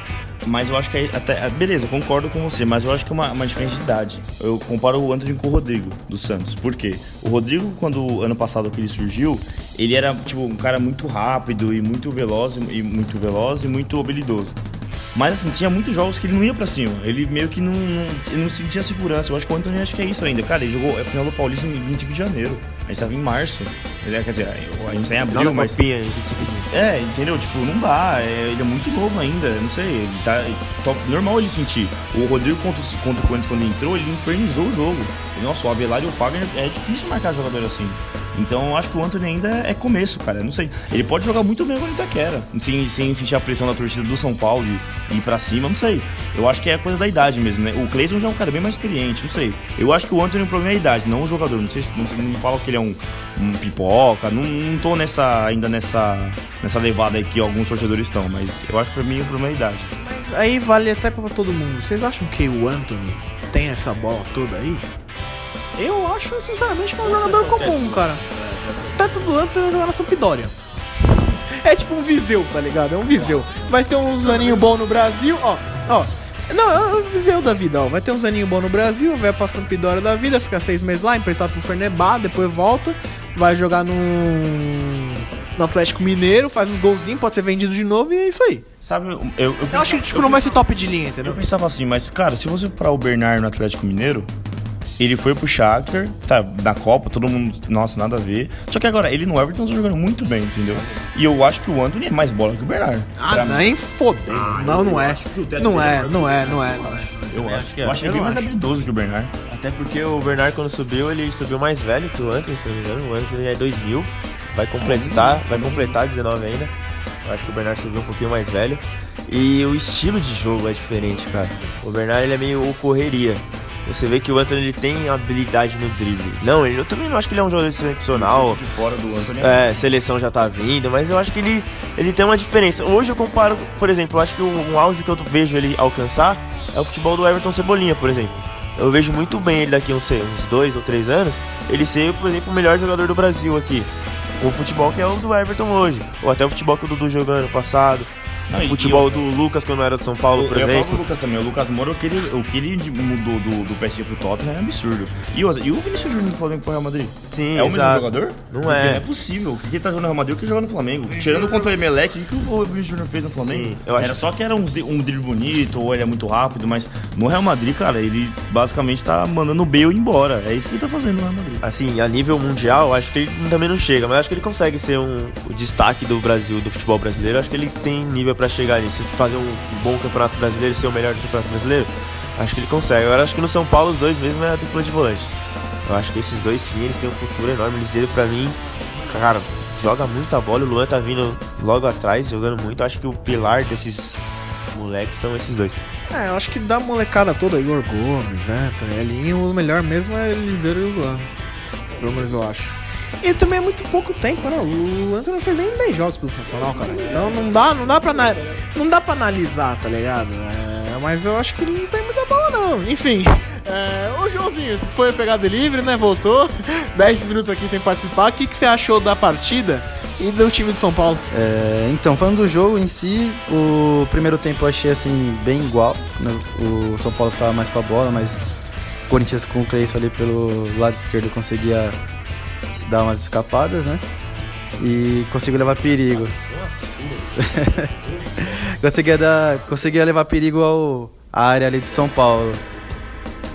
Mas eu acho que até. É, beleza, concordo com você, mas eu acho que é uma, uma diferença de idade. Eu comparo o Anthony com o Rodrigo do Santos. Por quê? O Rodrigo, quando ano passado que ele surgiu, ele era tipo um cara muito rápido e muito veloz e muito veloz e muito habilidoso. Mas assim, tinha muitos jogos que ele não ia pra cima. Ele meio que não, não, não sentia segurança. Eu acho que o Anthony acho que é isso ainda. Cara, ele jogou a final do Paulista em 25 de janeiro. A gente tava em março. Ele, quer dizer, a gente tá em abril, mas. Copinha, é, entendeu? Tipo, não dá. É, ele é muito novo ainda. Não sei. Ele tá. normal ele sentir. O Rodrigo contra, contra o Corinthians quando ele entrou, ele infernizou o jogo. Nossa, o Avelar e o Fagner é difícil marcar jogador assim. Então eu acho que o Anthony ainda é começo, cara. Não sei. Ele pode jogar muito bem com o Itaquera, sem, sem sentir a pressão da torcida do São Paulo e ir pra cima, não sei. Eu acho que é coisa da idade mesmo, né? O Cleison já é um cara bem mais experiente, não sei. Eu acho que o Anthony o problema é a idade, não o jogador. Não sei se não, não fala que ele é um, um pipoca. Não, não tô nessa, ainda nessa, nessa levada aí que alguns torcedores estão, mas eu acho que pra mim o problema é a idade. Mas aí vale até pra todo mundo. Vocês acham que o Anthony tem essa bola toda aí? Eu acho, sinceramente, que é um jogador comum, cara. Teto do Antônio jogar na Sampdoria. É tipo um Viseu, tá ligado? É um Viseu. Vai ter uns aninhos bons no Brasil, ó. Ó. Não, é o Viseu da vida, ó. Vai ter uns aninhos bons no Brasil, vai pra Sampdoria da vida, fica seis meses lá, emprestado pro Fernebá, depois volta, vai jogar no no Atlético Mineiro, faz uns golzinhos, pode ser vendido de novo e é isso aí. Sabe, eu, eu, eu, eu acho que tipo, não vai ser top de linha, entendeu? Eu pensava assim, mas cara, se você para o Bernard no Atlético Mineiro, ele foi pro Shakhtar, tá, na Copa, todo mundo, nossa, nada a ver. Só que agora, ele no Everton tá jogando muito bem, entendeu? E eu acho que o Anthony é mais bola que o Bernard. Ah, nem fodendo. Ah, não, não é. Não é, não é, não é, não é. Eu acho que é. Eu acho ele bem mais habilidoso que o Bernard. Até porque o Bernard, quando subiu, ele subiu mais velho que o Anthony, se não me engano. O Anthony é 2000. Vai completar, vai completar 19 ainda. Eu acho que o Bernard subiu um pouquinho mais velho. E o estilo de jogo é diferente, cara. O Bernard ele é meio correria. Você vê que o Anthony ele tem habilidade no drible. Não, ele, eu também não acho que ele é um jogador excepcional. De fora do Anthony é, seleção já tá vindo, mas eu acho que ele, ele tem uma diferença. Hoje eu comparo, por exemplo, eu acho que um, auge que eu vejo ele alcançar é o futebol do Everton Cebolinha, por exemplo. Eu vejo muito bem ele daqui uns, uns dois ou três anos, ele ser, por exemplo, o melhor jogador do Brasil aqui. O futebol que é o do Everton hoje. Ou até o futebol que o Dudu jogou ano passado. Não, futebol do Lucas quando era de São Paulo, por eu exemplo. Eu Lucas também. O Lucas Moura, o que ele, o que ele mudou do, do PSG pro Tottenham é absurdo. E o, e o Vinícius Júnior do Flamengo pro Real Madrid? Sim, É o mesmo jogador? Não Porque é. Não é possível. O que ele tá jogando no Real Madrid, o que ele joga no Flamengo. Tirando contra o Emelec, o que o Vinícius Júnior fez no Flamengo? Sim, eu era só que era um, um drible bonito, ou ele é muito rápido, mas no Real Madrid, cara, ele basicamente tá mandando o Bale embora. É isso que ele tá fazendo no Real Madrid. Assim, a nível mundial, acho que ele também não chega, mas acho que ele consegue ser um, o destaque do Brasil, do futebol brasileiro. Acho que ele tem nível para chegar nisso fazer um bom campeonato brasileiro ser o melhor do campeonato brasileiro? Acho que ele consegue. Agora acho que no São Paulo os dois mesmo é a dupla de volante. Eu acho que esses dois sim, eles têm um futuro enorme. Eles viram pra mim, cara, joga muita bola. O Luan tá vindo logo atrás, jogando muito. Acho que o pilar desses moleques são esses dois. É, eu acho que da molecada toda, Igor Gomes, né, Tonelinho, o melhor mesmo é Eliseiro e o Luan. Pelo menos eu acho. E também é muito pouco tempo, né? O Antônio não fez nem 10 jogos pelo profissional, cara. Então não dá, não dá pra, não dá pra analisar, tá ligado? É, mas eu acho que não tem muita bola, não. Enfim. É, ô Joãozinho, foi pegar delivery, né? Voltou. 10 minutos aqui sem participar. O que, que você achou da partida e do time de São Paulo? É, então, falando do jogo em si, o primeiro tempo eu achei assim, bem igual. Né? O São Paulo ficava mais com a bola, mas o Corinthians com o Cleis ali pelo lado esquerdo conseguia dar umas escapadas, né? E conseguiu levar perigo. conseguia, dar, conseguia levar perigo ao, à área ali de São Paulo.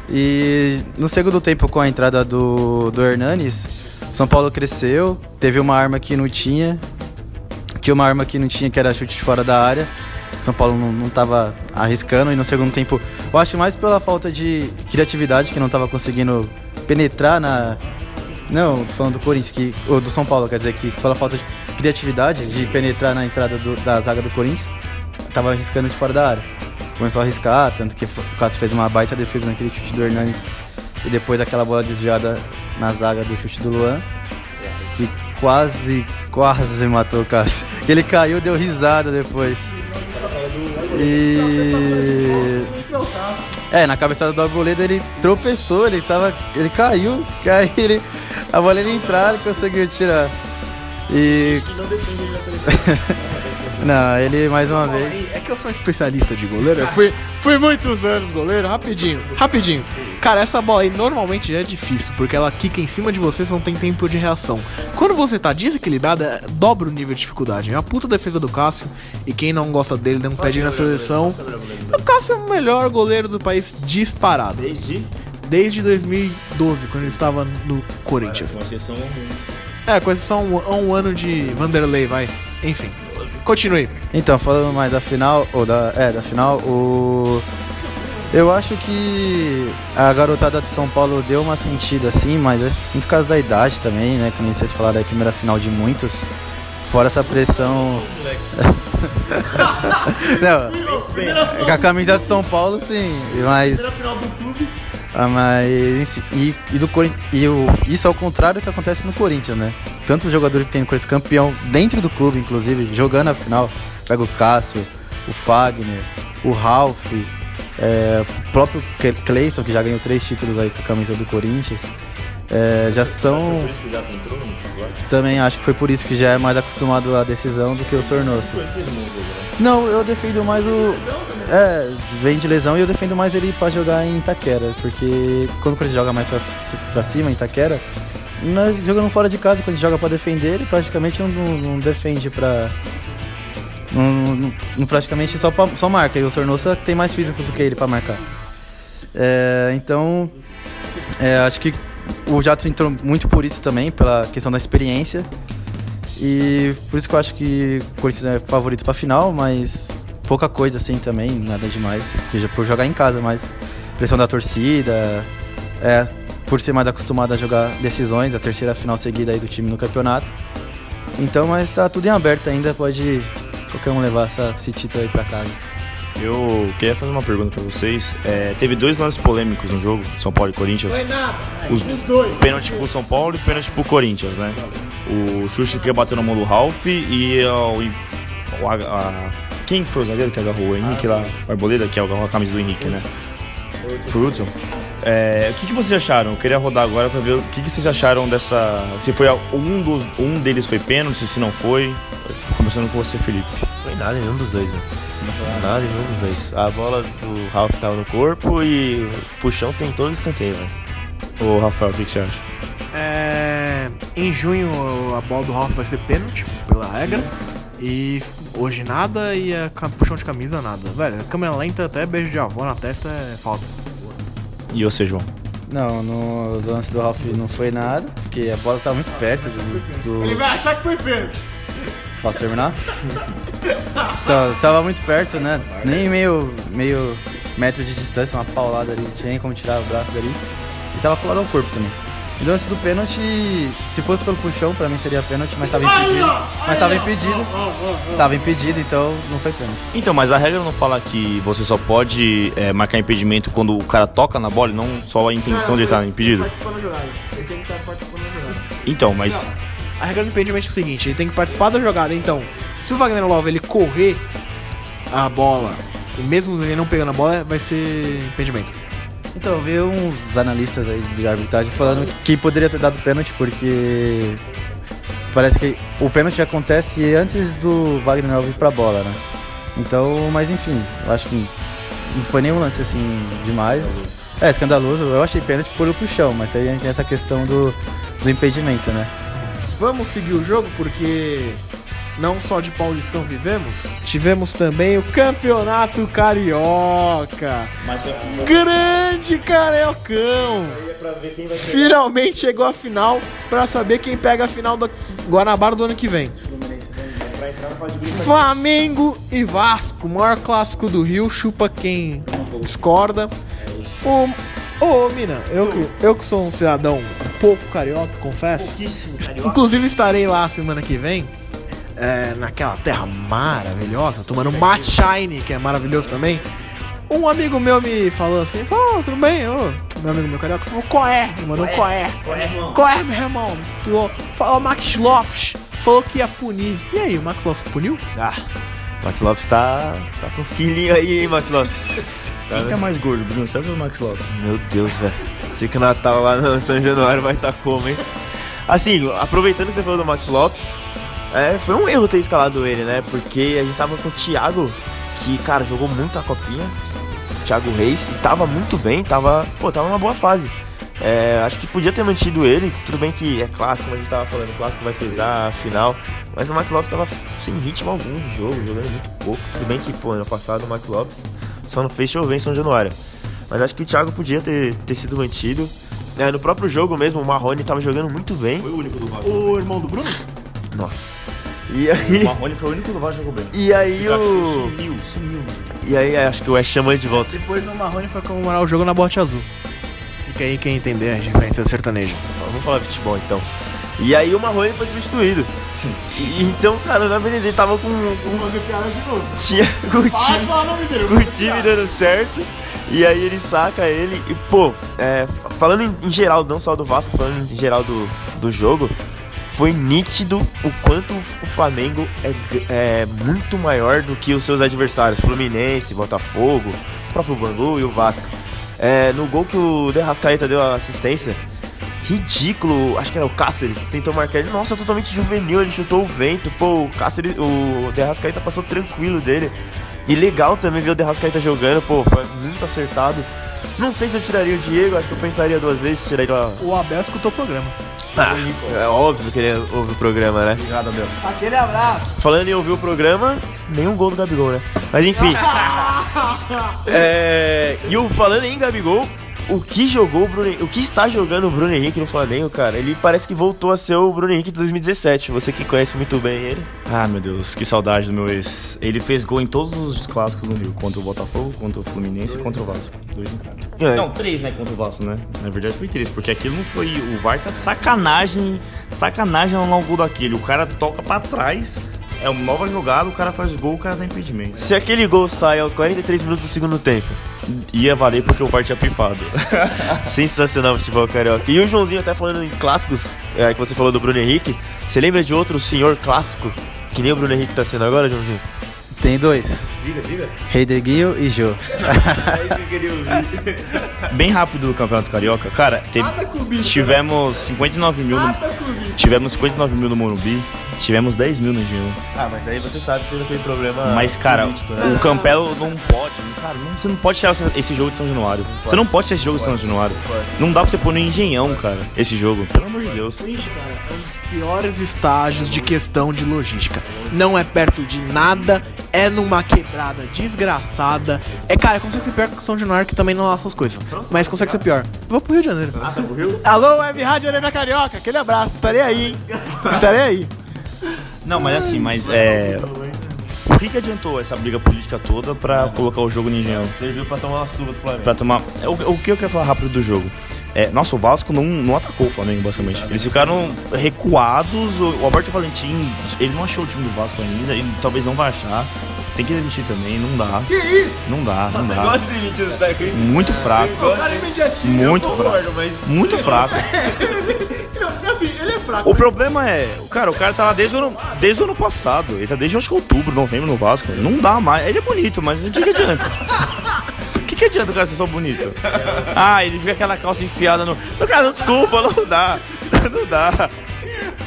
E no segundo tempo, com a entrada do, do Hernanes, São Paulo cresceu, teve uma arma que não tinha. Tinha uma arma que não tinha, que era chute de fora da área. São Paulo não, não tava arriscando e no segundo tempo, eu acho mais pela falta de criatividade que não tava conseguindo penetrar na. Não, tô falando do Corinthians, que, ou do São Paulo, quer dizer que pela falta de criatividade de penetrar na entrada do, da zaga do Corinthians, tava arriscando de fora da área. Começou a arriscar, tanto que o Cássio fez uma baita defesa naquele chute do Hernanes e depois aquela bola desviada na zaga do chute do Luan, que quase, quase matou o Cássio. Ele caiu, deu risada depois. E. É, na cabeçada do Arboleda ele tropeçou, ele tava. ele caiu, caiu, ele. A bola ele entrar e conseguiu tirar. E. Não, ele mais uma vez. É que eu sou um especialista de goleiro. Eu fui, fui muitos anos goleiro. Rapidinho, rapidinho. Cara, essa bola aí normalmente já é difícil, porque ela quica em cima de você, você não tem tempo de reação. Quando você tá desequilibrado, é- dobra o nível de dificuldade. É a puta defesa do Cássio. E quem não gosta dele, dá um pedinho na seleção. O Cássio é o melhor goleiro do país disparado. Desde Desde 2012, quando ele estava no Corinthians. uma sessão É, com exceção a um ano de Vanderlei, vai. Enfim. Continue. Então, falando mais da final, ou da. É, da final, o. Eu acho que a garotada de São Paulo deu uma sentida assim, mas é muito por causa da idade também, né? Que nem vocês falaram, é a primeira final de muitos. Fora essa pressão. Não, com a camisa de São Paulo, sim, mas. Ah, mas. E, e do Corin- e o, isso é o contrário do que acontece no Corinthians, né? Tantos jogadores que tem no Corinthians, campeão dentro do clube, inclusive, jogando a final. Pega o Cássio, o Fagner, o Ralph, é, o próprio Cleison, que já ganhou três títulos aí com a camisa do Corinthians. É, já são. Isso que já entrou no. Também acho que foi por isso que já é mais acostumado à decisão do que o Sornoso. Não, eu defendo mais o. É, vem de lesão e eu defendo mais ele pra jogar em Itaquera, porque quando o Corinthians joga mais pra, pra cima em Itaquera, nós jogando fora de casa, quando a gente joga pra defender, ele praticamente não, não- defende pra. Não, não- praticamente só, pra- só marca, e o Sornosa tem mais físico do que ele pra marcar. É, então, é, acho que o Jadson entrou muito por isso também, pela questão da experiência. E por isso que eu acho que o Corinthians é favorito pra final, mas pouca coisa assim também, nada demais. Porque por jogar em casa, mas pressão da torcida, é, por ser mais acostumado a jogar decisões, a terceira final seguida aí do time no campeonato. Então, mas tá tudo em aberto ainda, pode qualquer um levar essa- esse título aí pra casa. Eu queria fazer uma pergunta pra vocês. É, teve dois lances polêmicos no jogo, São Paulo e Corinthians. Os, dois. Pênalti pro São Paulo e pênalti pro Corinthians, né? O Xuxa que bateu na mão do Ralph e o. o- a- a- quem foi o zagueiro que agarrou o Henrique lá? O Arboleda que agarrou a camisa do Henrique, né? Foi o Hudson? É, o que, que vocês acharam? Eu queria rodar agora pra ver o que, que vocês acharam dessa. Se foi um, dos, um deles foi pênalti, se não foi. Começando com você, Felipe. Foi nada, nenhum dos dois, né? Nada, nenhum dos dois. A bola do Ralph tava no corpo e o puxão tem todo escanteio, velho. Ô, Rafael, o que, que você acha? É, em junho a bola do Ralph vai ser pênalti, pela regra. E hoje nada e a puxão de camisa nada. Velho, a câmera lenta até beijo de avó na testa é falta. E você, João? Não, no lance do Ralph não foi nada, porque a bola tá muito perto do. do... vai achar que foi pênalti. Posso terminar? então, tava muito perto, né? Nem meio, meio metro de distância, uma paulada ali, não tinha nem como tirar o braço dali. E tava colado ao corpo também. E do lance do pênalti, se fosse pelo puxão, pra mim seria pênalti, mas tava impedido. Mas tava impedido. Tava impedido, então não foi pênalti. Então, mas a regra não fala que você só pode é, marcar impedimento quando o cara toca na bola e não só a intenção de ele estar impedido? Participando da jogada. Ele tem que estar participando da jogada. Então, mas. A regra do impedimento é o seguinte, ele tem que participar da jogada. Então, se o Wagner Love ele correr a bola, e mesmo ele não pegando a bola, vai ser impedimento. Então, eu vi uns analistas aí de arbitragem falando que poderia ter dado pênalti porque parece que o pênalti acontece antes do Wagner Alves ir pra bola, né? Então, mas enfim, eu acho que não foi nenhum lance assim demais. É, escandaloso, eu achei pênalti por ir pro chão, mas tem, tem essa questão do, do impedimento, né? Vamos seguir o jogo porque não só de Paulistão vivemos, tivemos também o Campeonato Carioca. Grande Cariocão! Finalmente chegou a final pra saber quem pega a final da Guanabara do ano que vem. Flamengo e Vasco, maior clássico do Rio, chupa quem discorda. Ô, ô Mina, eu que, eu que sou um cidadão pouco carioca, confesso. Inclusive estarei lá semana que vem, é, naquela terra maravilhosa, tomando Machine, que é maravilhoso também. Um amigo meu me falou assim, falou, "Ô, tudo bem, ô, meu amigo meu carioca, falou, qual é? Um qual é? Qual é, meu irmão? Tu, falou, Max Lopes, falou que ia punir. E aí, o Max Lopes puniu? Ah, Max Lopes tá, tá com uns quilinhos aí, hein, Max Lopes. Tá, Quem tá mais gordo, Bruno César ou Max Lopes? Meu Deus, velho. Sei que o Natal lá no São Januário vai estar como, hein? Assim, aproveitando que você falou do Max Lopes, é, foi um erro ter escalado ele, né? Porque a gente tava com o Thiago, que, cara, jogou muito a copinha. Thiago Reis, e tava muito bem, tava, pô, tava numa boa fase. É, acho que podia ter mantido ele, tudo bem que é clássico, como a gente tava falando, clássico vai pesar a final, mas o Max Lopes tava sem ritmo algum de jogo, jogando muito pouco. Tudo bem que, pô, ano passado o Max Lopes só não fez chover em São Januário. Mas acho que o Thiago podia ter, ter sido mantido. É, no próprio jogo mesmo, o Marrone tava jogando muito bem. Foi o único do Vasco. O irmão do Bruno? Nossa. E aí. O Marrone foi o único do Vasco que jogou bem. E aí o. sumiu, sumiu. E aí acho que o West chama ele de volta. Depois o Marrone foi comemorar o jogo na bote azul. Fica aí quem entender a diferença sertaneja. Vamos falar de futebol então. E aí o Marrone foi substituído. Sim. E, então, cara, na ele tava com. com fazer piada de novo. tinha, com o time, o nome dele. com o time dando certo. E aí ele saca ele. E, pô, é, fa- falando em, em geral, não só do Vasco, falando em geral do, do jogo, foi nítido o quanto o Flamengo é, é muito maior do que os seus adversários. Fluminense, Botafogo, o próprio Bangu e o Vasco. É, no gol que o De Rascaeta deu a assistência, ridículo, acho que era o Cáceres, tentou marcar ele, nossa, totalmente juvenil, ele chutou o vento, pô, o Cáceres, o De Rascaeta passou tranquilo dele. E legal também ver o De Rascaeta jogando, pô, foi muito acertado. Não sei se eu tiraria o Diego, acho que eu pensaria duas vezes, tiraria o... O Abel escutou o programa. Ah, é óbvio que ele ouve o programa, né? Obrigado, Abel. Aquele abraço. Falando em ouvir o programa, nenhum gol do Gabigol, né? Mas enfim. é, e o, falando em Gabigol, o que jogou o Bruno o que está jogando o Bruno Henrique no Flamengo, cara? Ele parece que voltou a ser o Bruno Henrique de 2017. Você que conhece muito bem ele. Ah, meu Deus, que saudade do meu ex. Ele fez gol em todos os clássicos no Rio. Contra o Botafogo, contra o Fluminense e contra o Vasco. Dois em cada. É. Não, três, né, contra o Vasco, né? Na verdade foi três, porque aquilo não foi... O VAR tá de sacanagem, sacanagem um gol daquele. O cara toca pra trás, é uma nova jogada, o cara faz gol, o cara dá impedimento. Se aquele gol sai aos 43 minutos do segundo tempo. Ia valer porque o VAR tinha pifado. Sensacional o futebol carioca. E o Joãozinho até falando em clássicos, é, que você falou do Bruno Henrique. Você lembra de outro senhor clássico? Que nem o Bruno Henrique tá sendo agora, Joãozinho? Tem dois. Diga, diga. Heiderguinho e Jô. É isso que eu queria ouvir. Bem rápido do Campeonato Carioca, cara, teve, tivemos 59 mil no, tivemos 59 mil no Morumbi, tivemos 10 mil no Engenhão. Ah, mas aí você sabe que teve aquele problema. Mas, cara, político, né? o Campelo não pode, cara, não- você não pode tirar esse- jogo de São Januário. Você não pode tirar esse jogo de São Januário. pode. Não dá pra você pôr no Engenhão, cara, esse jogo. Pelo amor de Deus. Ixi, cara, é um dos piores estágios de questão de logística. Não é perto de nada, é numa quebrada desgraçada. É, cara, consegue ser pior que o São Januário, que também não lá essas coisas. Mas consegue ser pior. Vou pro Rio de Janeiro. Ah, você morreu? Alô, Web Rádio Arena Carioca, aquele abraço, estarei aí, hein? Estarei aí. Não, mas assim, mas é. O que, que adiantou essa briga política toda pra colocar o jogo no Engenhão? Serviu pra tomar uma suba do Flamengo. Pra tomar. O, o que eu quero falar rápido do jogo? É, nossa, o Vasco não, não atacou o Flamengo, basicamente. Eles ficaram recuados. O, o Alberto Valentim, ele não achou o time do Vasco ainda, ele talvez não vai achar. Tem que demitir também, não dá. Que isso? Não dá, não Você dá. gosta de demitir os técnicos? Muito fraco. O cara é imediatinho. Muito Eu fraco. concordo, mas. Muito fraco. Assim, ele é fraco. O problema é, cara, o cara tá lá desde o, ano, desde o ano passado. Ele tá desde acho que outubro, novembro no Vasco. Não dá mais. Ele é bonito, mas o que, que adianta? O que, que adianta o cara ser só bonito? Ah, ele fica aquela calça enfiada no. Cara, desculpa, não dá. Não dá.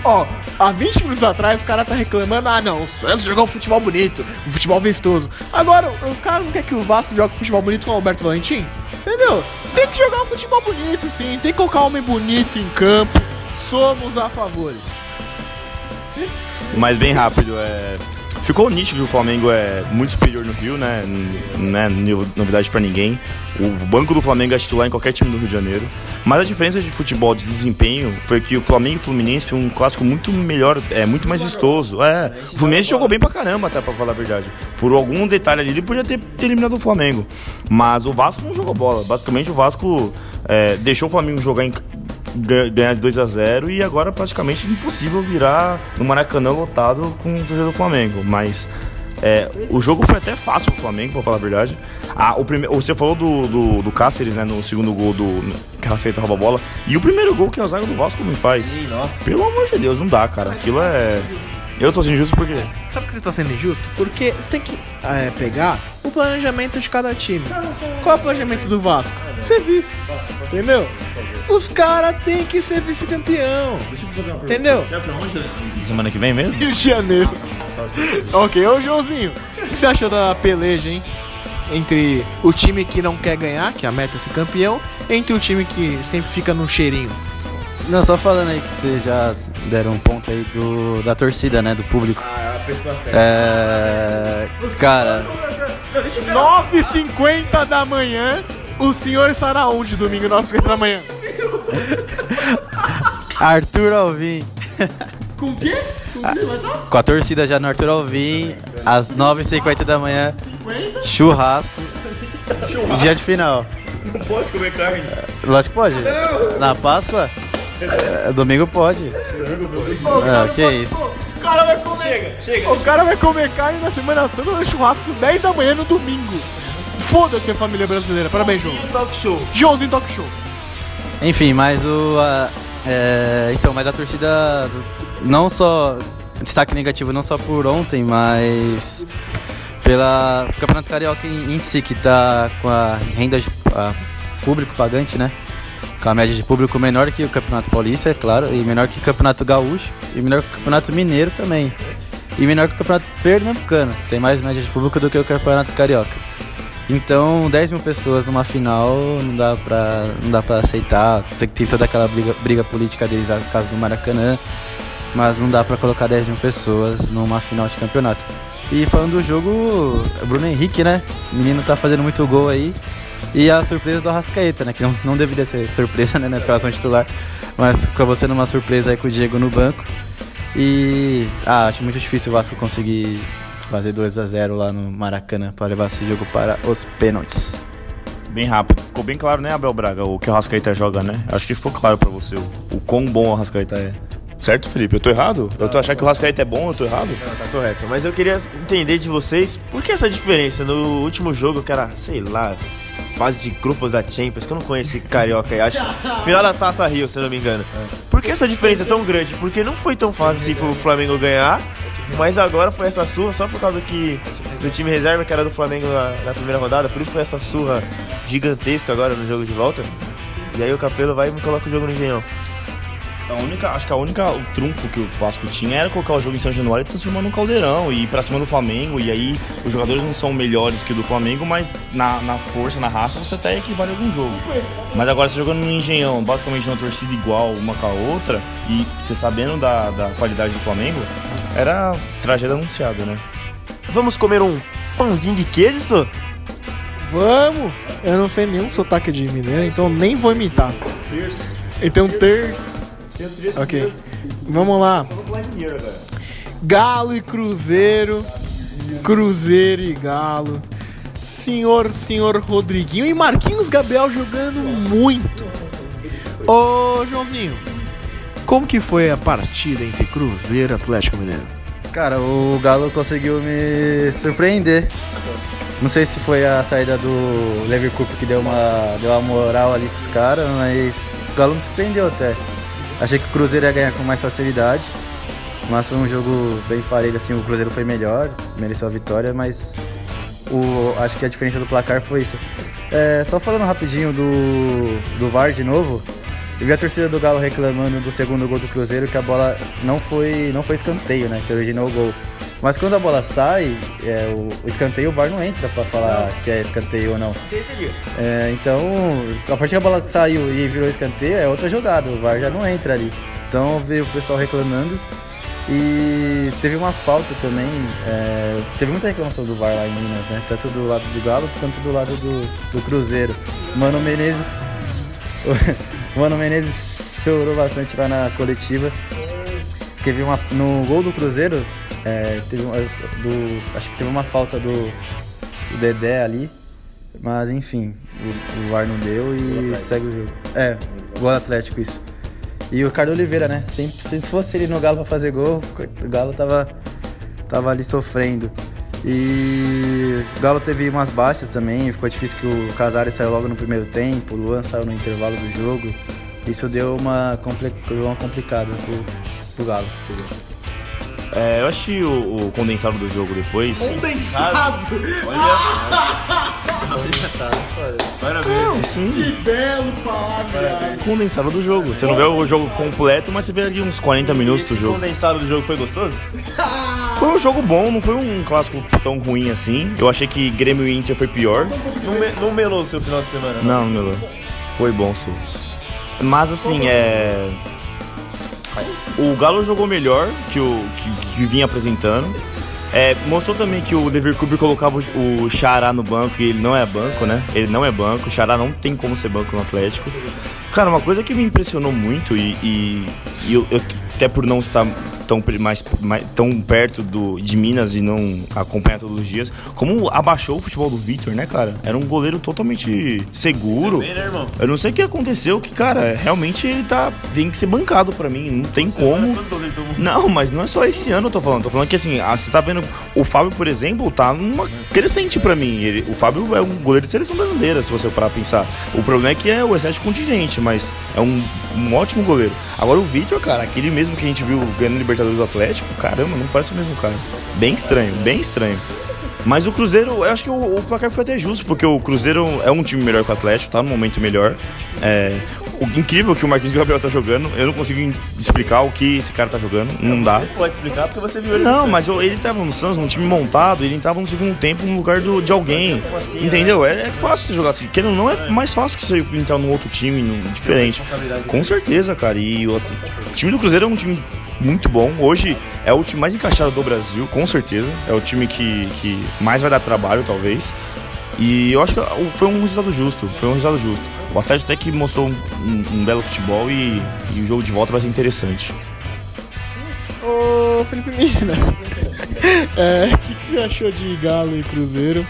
Ó, há 20 minutos atrás o cara tá reclamando, ah não, o Santos jogou um futebol bonito, um futebol vistoso. Agora, o cara não quer que o Vasco jogue futebol bonito com o Alberto Valentim? Entendeu? Tem que jogar um futebol bonito, sim, tem que colocar homem bonito em campo. Somos a favores. Mas bem rápido, é. ficou nítido que o Flamengo é muito superior no Rio, né? Não é novidade para ninguém. O banco do Flamengo é titular em qualquer time do Rio de Janeiro. Mas a diferença de futebol, de desempenho, foi que o Flamengo e o Fluminense um clássico muito melhor, é muito mais vistoso. É, o Fluminense jogou bem pra caramba, até pra falar a verdade. Por algum detalhe ali, ele podia ter, ter eliminado o Flamengo. Mas o Vasco não jogou bola. Basicamente, o Vasco é, deixou o Flamengo jogar em, ganhar de 2 a 0 e agora praticamente impossível virar no Maracanã lotado com o torcedor do Flamengo. Mas é, o jogo foi até fácil pro Flamengo, pra falar a verdade. Ah, o primeiro, você falou do, do, do Cáceres, né, no segundo gol do que aceita rouba a bola. E o primeiro gol que a zaga do Vasco me faz. Sim, nossa. Pelo amor de Deus, não dá, cara. Aquilo é. Eu tô sendo injusto porque. Sabe por que você tá sendo injusto? Porque você tem que é, pegar o planejamento de cada time. Qual é o planejamento do Vasco? Ser vice. Entendeu? Os caras têm que ser vice-campeão. Entendeu? Semana que vem mesmo? Rio de Janeiro ok, ô Joãozinho, o que você achou da peleja, hein? Entre o time que não quer ganhar, que é a meta é ser campeão, entre o time que sempre fica no cheirinho. Não, só falando aí que vocês já deram um ponto aí do, da torcida, né? Do público. Ah, é a pessoa certa. É. Cara. 9h50 da manhã, o senhor estará onde domingo, 9h50 da manhã? Arthur Alvim. Com o quê? Com a torcida já no Arthur Alvim, às 9h50 da manhã. Churrasco. Dia de final. Não pode comer carne. Lógico que pode. Na Páscoa? É, domingo pode. É, que isso. O cara vai comer. Chega, chega. O cara vai comer carne na Semana Santa no churrasco 10 da manhã no domingo. Foda-se a família brasileira. Parabéns, João. Talk Show. Joãozinho Talk Show. Enfim, mas o. A, é, então, mas a torcida não só destaque negativo não só por ontem, mas pela Campeonato Carioca em, em si que está com a renda de a público pagante, né? Com a média de público menor que o Campeonato Paulista, é claro, e menor que o Campeonato Gaúcho, e menor que o Campeonato Mineiro também. E menor que o Campeonato Pernambucano, tem mais média de público do que o Campeonato Carioca. Então, 10 mil pessoas numa final não dá pra, não dá pra aceitar. Sei que tem toda aquela briga, briga política deles no caso do Maracanã mas não dá para colocar 10 mil pessoas numa final de campeonato. E falando do jogo, o Bruno Henrique, né? O menino tá fazendo muito gol aí. E a surpresa do Arrascaeta, né? Que não, não deveria ser surpresa né, na escalação titular, mas acabou sendo uma surpresa aí com o Diego no banco. E ah, acho muito difícil o Vasco conseguir fazer 2 a 0 lá no Maracanã para levar esse jogo para os pênaltis. Bem rápido. Ficou bem claro, né, Abel Braga, o que o Arrascaeta joga, né? Acho que ficou claro para você o, o quão bom o Arrascaeta é. Certo, Felipe? Eu tô errado? eu tô achando que o Rascaeta é bom, eu tô errado? Não, tá correto. Mas eu queria entender de vocês por que essa diferença no último jogo, que era, sei lá, fase de grupos da Champions, que eu não conheci carioca aí, acho. Final da Taça Rio, se eu não me engano. Por que essa diferença é tão grande? Porque não foi tão fácil assim pro Flamengo ganhar, mas agora foi essa surra só por causa que do time reserva que era do Flamengo na, na primeira rodada, por isso foi essa surra gigantesca agora no jogo de volta. E aí o Capelo vai e me coloca o jogo no Engenhão. A única, acho que a única o trunfo que o Vasco tinha era colocar o jogo em São Januário e transformar num caldeirão e ir pra cima do Flamengo. E aí os jogadores não são melhores que o do Flamengo, mas na, na força, na raça, você até equivale a algum jogo. Mas agora você jogando no Engenhão, basicamente uma torcida igual uma com a outra, e você sabendo da, da qualidade do Flamengo, era tragédia anunciada, né? Vamos comer um pãozinho de queijo, senhor? Vamos! Eu não sei nenhum sotaque de mineiro, então nem vou imitar. Terço. Então, terço. Ok. Vamos lá. Galo e Cruzeiro. Cruzeiro e Galo. Senhor, senhor Rodriguinho e Marquinhos Gabriel jogando muito. Ô, Joãozinho, como que foi a partida entre Cruzeiro e Atlético Mineiro? Cara, o Galo conseguiu me surpreender. Não sei se foi a saída do Lever Cup que deu uma, deu uma moral ali pros caras, mas o Galo me surpreendeu até. Achei que o Cruzeiro ia ganhar com mais facilidade, mas foi um jogo bem parelho, assim, o Cruzeiro foi melhor, mereceu a vitória, mas o, acho que a diferença do placar foi isso. É, só falando rapidinho do, do VAR de novo, eu vi a torcida do Galo reclamando do segundo gol do Cruzeiro que a bola não foi, não foi escanteio, né? Que originou o gol. Mas quando a bola sai, é, o, o, escanteio, o VAR não entra pra falar não. que é escanteio ou não. É, então, a partir que a bola saiu e virou escanteio, é outra jogada. O VAR já não entra ali. Então, vi o pessoal reclamando. E teve uma falta também. é, teve muita reclamação do VAR lá em Minas, né? Tanto do lado do Galo quanto do lado do, do Cruzeiro. Mano Menezes. Mano Menezes chorou bastante lá na coletiva. Teve uma. No gol do Cruzeiro, é, teve uma, do, acho que teve uma falta do, do Dedé ali. Mas enfim, o, o VAR não deu e segue o jogo. É, gol Atlético, isso. E o Ricardo Oliveira, né? Sempre, se fosse ele no Galo pra fazer gol, o Galo tava, tava ali sofrendo. E o Galo teve umas baixas também, ficou difícil que o Casares saiu logo no primeiro tempo, o Luan saiu no intervalo do jogo. Isso deu uma, compli- uma complicada pro, pro Galo. É, eu achei o, o condensado do jogo depois. Condensado! Parabéns. Sim. Que belo palavra! Condensado do jogo. Você não vê o jogo completo, mas você vê ali uns 40 minutos do jogo. condensado do jogo foi gostoso? Foi um jogo bom, não foi um clássico tão ruim assim. Eu achei que Grêmio e Inter foi pior. Não, me- não melou o seu final de semana? né? Não, meu. Foi bom sim. Mas assim, é. O Galo jogou melhor que o que, que vinha apresentando. É, mostrou também que o Leverkusen colocava o, o Xará no banco e ele não é banco, né? Ele não é banco, o Xará não tem como ser banco no Atlético. Cara, uma coisa que me impressionou muito e, e- e eu, eu- até por não estar tão, mais, mais- tão perto do, de Minas e não acompanhar todos os dias, como abaixou o futebol do Vitor, né, cara? Era um goleiro totalmente seguro. Bem, né, irmão? Eu não sei o que aconteceu, que, cara, realmente ele tá. Tem que ser bancado pra mim. Não tem como. Ele tomou? Não, mas não é só esse ano eu tô falando. Tô falando que assim, ah, você tá vendo. O Fábio, por exemplo, tá numa crescente pra mim. Ele- o Fábio é um goleiro de seleção brasileira, se você parar pra pensar. O problema é que é o excesso de contingente, mas é um, um ótimo goleiro. Agora o Vitor, cara, aquele mesmo que a gente viu ganhando Libertadores do Atlético, caramba, não parece o mesmo cara. Bem estranho, bem estranho. Mas o Cruzeiro, eu acho que o, o placar foi até justo, porque o Cruzeiro é um time melhor que o Atlético, tá num momento melhor. É, incrível que o Marquinhos Gabriel tá jogando, eu não consigo explicar o que esse cara tá jogando, não dá. Você pode explicar porque você viu ele Não, mas eu- ele tava no Santos, num time montado, ele entrava no segundo tempo no lugar do- de alguém. Entendeu? É, é fácil você jogar assim. Querendo ou não, é mais fácil que você entrar num outro time num- diferente. Com certeza, cara. E o, o time do Cruzeiro é um time muito bom. Hoje é o time mais encaixado do Brasil, com certeza. É o time que, que mais vai dar trabalho, talvez. E eu acho que foi um resultado justo. Foi um resultado justo. O Atlético até que mostrou um, um- um belo futebol e, e o jogo de volta vai ser interessante. Ô, Felipe Mina. É, o que, que você achou de Galo e Cruzeiro?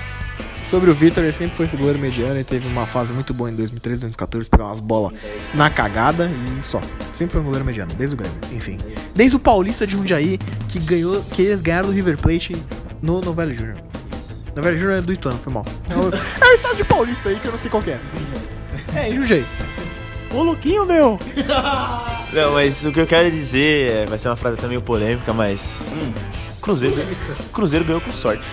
Sobre o Vitor, ele sempre foi esse goleiro mediano. Ele teve uma fase muito boa em 2013, 2014, pegar umas bolas na cagada e só. Sempre foi um goleiro mediano, desde o Grêmio, enfim. Desde o Paulista de Jundiaí, que ganhou, que eles ganharam do River Plate no Novelli Júnior. Novelli Júnior é do Ituano, foi mal. É o, é o estado de Paulista aí que eu não sei qual que é. É, em Jundiaí. Ô, louquinho, meu! Não, mas o que eu quero dizer é, vai ser uma frase meio polêmica, mas. hum, Cruzeiro, Cruzeiro ganhou com sorte.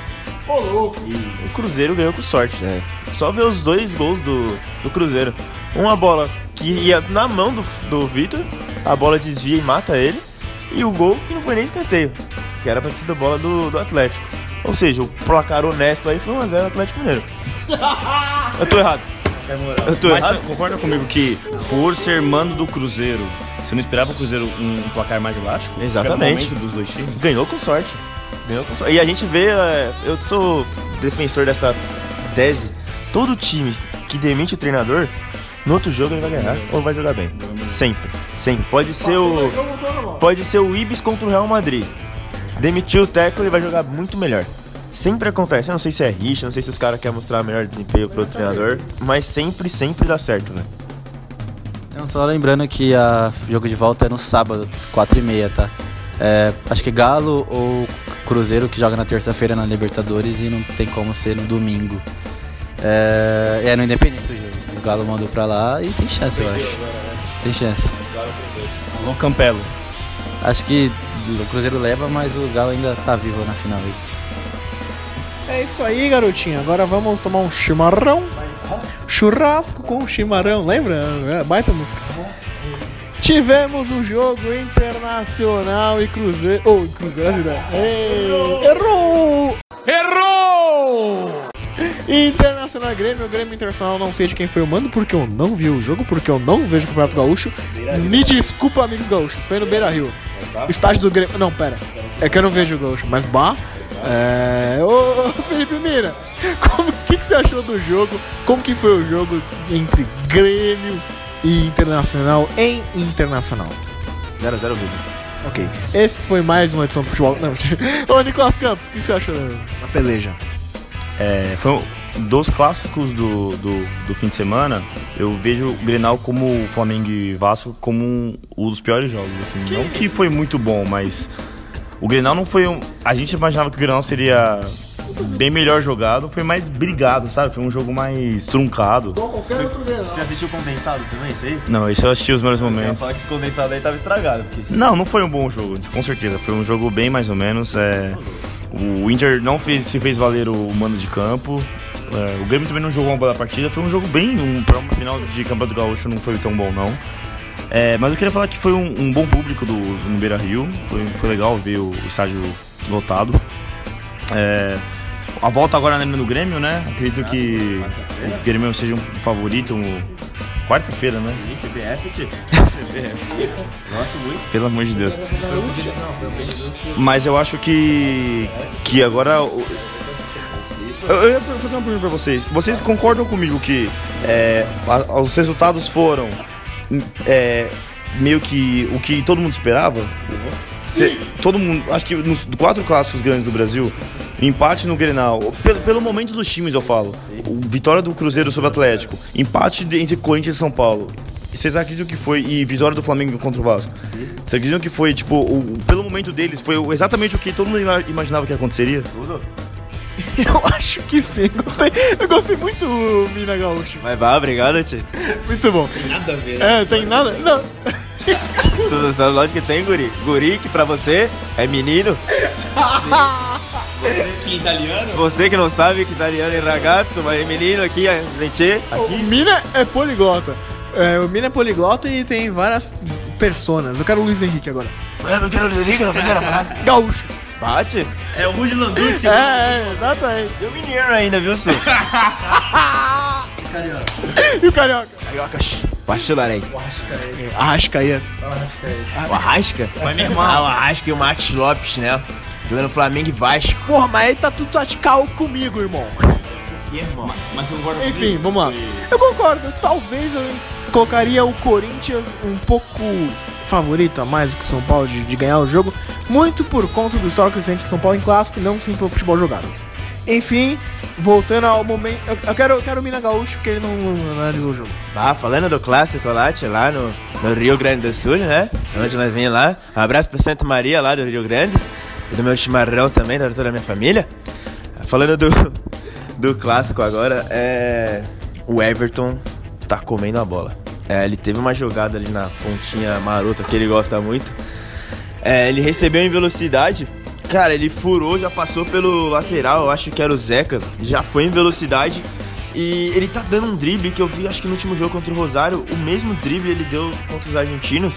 Ô, louco. O Cruzeiro ganhou com sorte, né? Só ver os dois gols do, do Cruzeiro. Uma bola que ia na mão do, do Vitor, a bola desvia e mata ele. E o gol que não foi nem escanteio, que era pra ser da bola do, do Atlético. Ou seja, o placar honesto aí foi 1x0 Atlético Mineiro. Eu tô errado. Eu tô Mas errado. você concorda comigo que, por ser mando do Cruzeiro, você não esperava o Cruzeiro um placar mais elástico? Exatamente. Pelo momento dos dois times? Ganhou com sorte. Ganhou com sorte. E a gente vê, é, eu sou defensor dessa tese. Todo time que demite o treinador, no outro jogo ele vai ganhar ou vai jogar bem. Sempre, sempre. Pode ser o pode ser o Ibis contra o Real Madrid. Demitiu o técnico, ele vai jogar muito melhor. Sempre acontece. Eu não sei se é rixa, não sei se os caras querem mostrar melhor desempenho pro outro treinador, mas sempre, sempre dá certo, velho. Não, só lembrando que a jogo de volta é no sábado, 4h30, tá? É, acho que Galo ou Cruzeiro que joga na terça-feira na Libertadores e não tem como ser no domingo. É, é no Independência o jogo. O Galo mandou pra lá e tem chance, eu acho. Tem chance. Alô, Campelo. Acho que o Cruzeiro leva, mas o Galo ainda tá vivo na final aí. É isso aí, garotinho. Agora vamos tomar um chimarrão. Churrasco com chimarrão, lembra? É, baita música. Tivemos o jogo internacional e Cruzeiro. Oh, Cruzeiro, essa ideia. Ei, Errou! Errou! Internacional Grêmio, Grêmio Internacional, não sei de quem foi o mando, porque eu não vi o jogo, porque eu não vejo o Campeonato Gaúcho. Me desculpa, amigos gaúchos, foi no Beira Rio. Estádio do Grêmio. Não, pera. É que eu não vejo o Gaúcho, mas Bah. É. Ô, ô, Felipe Mira, como que, que você achou do jogo? Como que foi o jogo entre Grêmio e Internacional em Internacional? 0x0 vídeo. Ok. Esse foi mais uma edição do futebol. Não, Ô, Nicolas Campos, o que você achou da, peleja? É, foi um- dos clássicos do, do, do fim de semana, eu vejo o Grenal como o Flamengo e Vasco como um, um dos piores jogos. Assim. Não que foi muito bom, mas o Grenal não foi um. A gente imaginava que o Grenal seria bem melhor jogado, foi mais brigado, sabe? Foi um jogo mais truncado. Você assistiu o condensado também, isso aí? Não, esse eu assisti os melhores Eu momentos. falar que esse condensado aí tava estragado. Porque Não, não foi um bom jogo, com certeza. Foi um jogo bem mais ou menos. é, o Inter não fez, se fez valer o mando de campo. é, o Grêmio também não jogou uma boa partida. Foi um jogo bem. Um, para uma final de Campeonato Gaúcho não foi tão bom, não. É, mas eu queria falar que foi um, um bom público do, no Beira Rio. Foi, foi legal ver o estádio lotado. É, a volta agora na do Grêmio, né? Acredito que o Grêmio seja um favorito. um- Quarta-feira, né? CBF, tio. CBF. Gosto muito. Pelo amor de Deus. Mas eu acho que. Que agora. o- Eu, ia fazer uma pergunta pra vocês. Vocês concordam comigo que é, os resultados foram é, meio que o que todo mundo esperava? Cê- todo mundo. Acho que nos quatro clássicos grandes do Brasil, empate no Grenal, pelo, pelo momento dos times eu falo. Vitória do Cruzeiro sobre o Atlético, empate entre Corinthians e São Paulo. Vocês acreditam que foi. E vitória do Flamengo contra o Vasco? Vocês acreditam que foi, tipo, o- pelo momento deles, foi exatamente o que todo mundo ima- imaginava que aconteceria? Eu acho que sim. Gostei, eu gostei muito do Mina Gaúcho. Mas vá, obrigado, tio. Muito bom. Tem nada a ver. É, tem nada. Não. Tudo certo, lógico que tem, guri. Guri, que pra você é menino. Que italiano? Você que não sabe que italiano é ragazzo, mas é menino aqui, a gente. O Mina é poliglota. É, o Mina é poliglota e tem várias personas. Eu quero o Luiz Henrique agora. Eu quero dizer que não quero falar. Gaúcho. Bate? É o Rudy Landucci. É, é, exatamente. E o menino ainda, viu, Su? E o Carioca? Carioca, apaixonarei. Arrascaeta. O Arrasca? Vai meu irmão. Ah, o Arrasca e o Max Lopes, né? Jogando Flamengo e Vasco. Porra, mas aí tá tudo tatical comigo, irmão. Que irmão. Mas você concorda Enfim, comigo? vamos lá. Eu concordo. Talvez eu colocaria o Corinthians um pouco favorito a mais do que o São Paulo de, de ganhar o jogo, muito por conta do histórico recente de São Paulo em clássico e não sim pelo futebol jogado. Enfim, voltando ao momento. Eu, eu quero, eu quero o Mina Gaúcho porque ele não, não analisou o jogo. Ah, falando do clássico lá, lá no, no Rio Grande do Sul, né? Onde nós vem lá. Um abraço pra Santa Maria lá do Rio Grande. E do meu chimarrão também, da toda a minha família. Falando do, do clássico agora, é. O Everton tá comendo a bola. É, ele teve uma jogada ali na pontinha marota que ele gosta muito. É, ele recebeu em velocidade. Cara, ele furou, já passou pelo lateral, eu acho que era o Zeca. Já foi em velocidade. E ele tá dando um drible que eu vi, acho que no último jogo contra o Rosário, o mesmo drible ele deu contra os argentinos.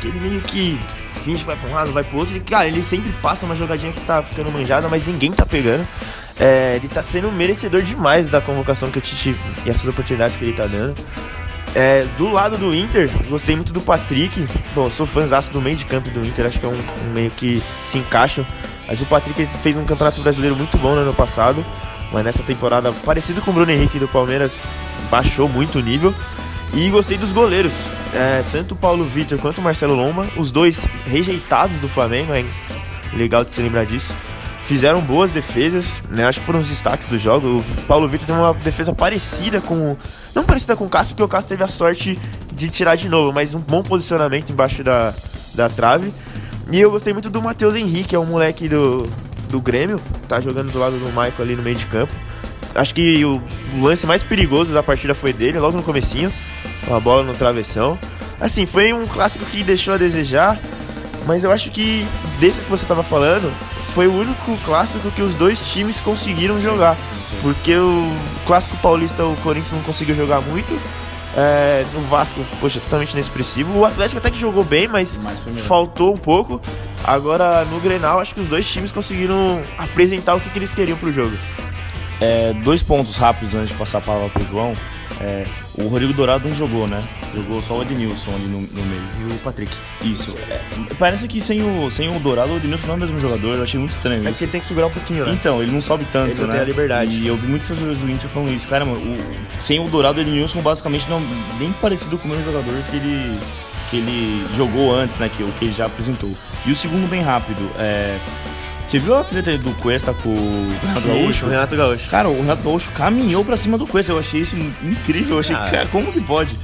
Que ele meio que finge vai pra um lado, vai pro outro. E, cara, ele sempre passa uma jogadinha que tá ficando manjada, mas ninguém tá pegando. É, ele tá sendo merecedor demais da convocação que o Tite e essas oportunidades que ele tá dando. É, do lado do Inter, gostei muito do Patrick. Bom, sou fãzaço do meio de campo do Inter, acho que é um, um meio que se encaixa. Mas o Patrick fez um campeonato brasileiro muito bom no ano passado. Mas nessa temporada, parecido com o Bruno Henrique do Palmeiras, baixou muito o nível. E gostei dos goleiros. É, tanto o Paulo Vitor quanto o Marcelo Lomba, os dois rejeitados do Flamengo, é legal de se lembrar disso. Fizeram boas defesas, né? Acho que foram os destaques do jogo. O Paulo Vitor tem uma defesa parecida com. Não parecida com o Cássio, porque o Cássio teve a sorte de tirar de novo, mas um bom posicionamento embaixo da, da trave. E eu gostei muito do Matheus Henrique, é um moleque do, do Grêmio, tá jogando do lado do Michael ali no meio de campo. Acho que o lance mais perigoso da partida foi dele, logo no comecinho, uma bola no travessão. Assim, foi um clássico que deixou a desejar, mas eu acho que desses que você tava falando, foi o único clássico que os dois times conseguiram jogar. Porque o clássico paulista o Corinthians não conseguiu jogar muito. É, no Vasco, poxa, totalmente inexpressivo. O Atlético até que jogou bem, mas faltou um pouco. Agora no Grenal, acho que os dois times conseguiram apresentar o que, que eles queriam pro jogo. É, dois pontos rápidos antes de passar a palavra pro João. É, o Rodrigo Dourado não jogou, né? Jogou só o Ednilson ali no, no meio. E o Patrick. Isso. É, parece que sem o, sem o Dourado, o Ednilson não é o mesmo jogador. Eu achei muito estranho É isso. que ele tem que segurar um pouquinho, né? Então, ele não sobe tanto, Ele né? tem a liberdade. E eu vi muitos torcedores do Inter falando isso. Cara, mano, o- sem o Dourado, o Ednilson basicamente não bem parecido com o mesmo jogador que ele, que ele jogou antes, né? Que, o que ele já apresentou. E o segundo, bem rápido. É, você viu a treta do Cuesta com o Renato Gaúcho? o Renato Gaúcho. Cara, o Renato Gaúcho caminhou pra cima do Cuesta. Eu achei isso incrível. Eu achei, Ah. cara, como que pode?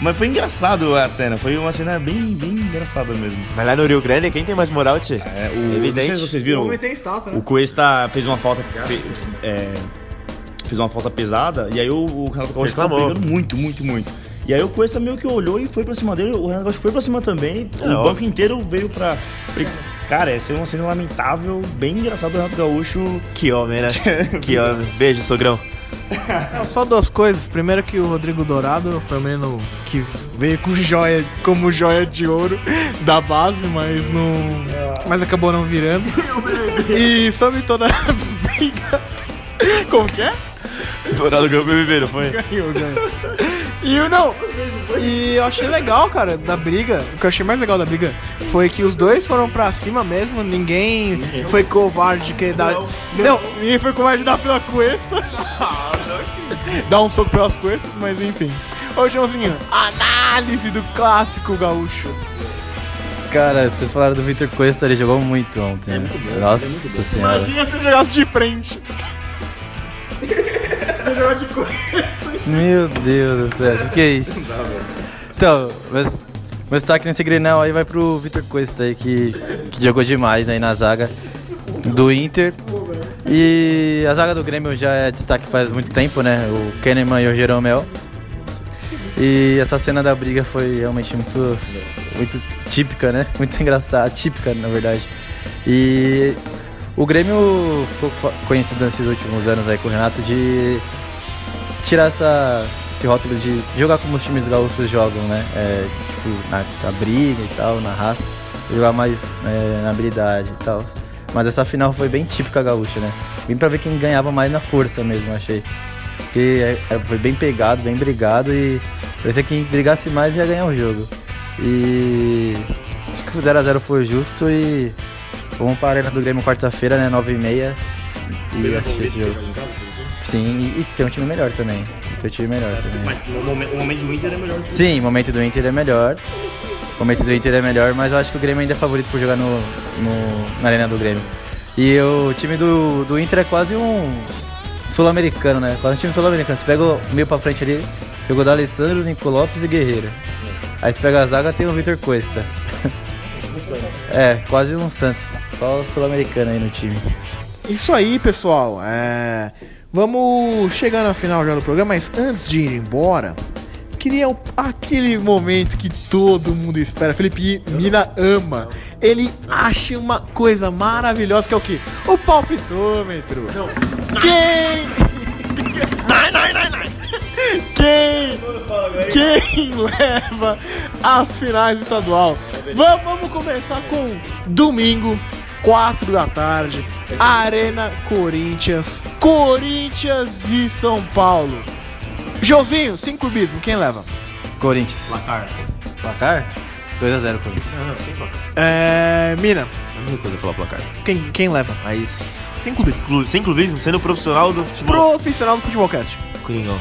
Mas foi engraçado a cena. Foi uma cena bem, bem engraçada mesmo. Mas lá no Rio Grande, quem tem mais moral, Tchê? É, o, Evidente. Não sei se vocês viram. tem estátua, O Cuesta fez uma falta. fe- é, fez uma falta pesada. E aí o, o Renato Gaúcho ficou Reclamou. pegando muito, muito, muito. E aí o Cuesta meio que olhou e foi pra cima dele. O Renato Gaúcho foi pra cima também. É, o banco óbvio. inteiro veio pra. Cara, essa é uma cena lamentável, bem engraçada do Renato Gaúcho. Que homem, né? que homem. Beijo, sogrão. Não, só duas coisas. Primeiro que o Rodrigo Dourado foi o menino que veio com joia, como joia de ouro da base, mas não. Mas acabou não virando. E sobre toda a briga. Como que é? Dourado ganhou o BBB, não foi? Ganhou, ganhou. E o não. E eu achei legal, cara, da briga. O que eu achei mais legal da briga foi que os dois foram pra cima mesmo. Ninguém foi covarde de querer dar. Não, ninguém foi covarde de dar pela cuesta. dar um soco pelas costas, mas enfim. Ô, Joãozinho, análise do clássico gaúcho. Cara, vocês falaram do Victor Cuesta, ele jogou muito ontem. né? Nossa senhora. Imagina se ele jogasse de frente. Ele jogar de cuesta. Meu Deus do céu, o que, é isso? Então, meu, meu destaque nesse Grenal aí vai pro Victor Cuesta aí, que, que jogou demais aí na zaga do Inter. E a zaga do Grêmio já é destaque faz muito tempo, né? O Kahneman e o Jeromel. E essa cena da briga foi realmente muito, muito típica, né? Muito engraçada, típica na verdade. E o Grêmio ficou conhecido nesses últimos anos aí com o Renato de tirar essa, esse rótulo de jogar como os times gaúchos jogam, né? É, tipo, na, na briga e tal, na raça, jogar mais é, na habilidade e tal. Mas essa final foi bem típica gaúcha, né? Bem pra ver quem ganhava mais na força mesmo, achei. Porque é, é, foi bem pegado, bem brigado e parecia que quem brigasse mais ia ganhar o jogo. E acho que o 0x0 foi justo e vamos pra Arena do Grêmio quarta-feira, né? 9h30 e assistir esse jogo. Sim, e, e tem um time melhor também. Tem um time melhor também. Mas o momento, o momento do Inter é melhor. Sim, o momento do Inter é melhor. O momento do Inter é melhor, mas eu acho que o Grêmio ainda é favorito por jogar no, no- na Arena do Grêmio. E o time do, do Inter é quase um sul-americano, né? Quase um time sul-americano. Você pega o meio pra frente ali, jogou da Alessandro, Nico Lopes e Guerreiro. Aí você pega a zaga, tem o Vitor Cuesta. É, quase um Santos. Só sul-americano aí no time. Isso aí, pessoal. É... Vamos chegando ao final já do programa, mas antes de ir embora, queria aquele momento que todo mundo espera. Felipe Mina ama. Ele acha uma coisa maravilhosa que é o quê? O palpitômetro. Quem? Nai, nai, nai, nai. Quem? Quem leva as finais do estadual? Va- Vamos começar com domingo, 4 da tarde, Arena Corinthians, Corinthians e São Paulo. Joãozinho, sem clubismo, quem leva? Corinthians. Placar. Placar? 2x0 Corinthians. É. Mina, É a mesma coisa falar placar. quem, quem leva? Mas sem clubismo, clu- sem clubismo, sendo profissional do futebol. Profissional do Futebolcast. Coringão.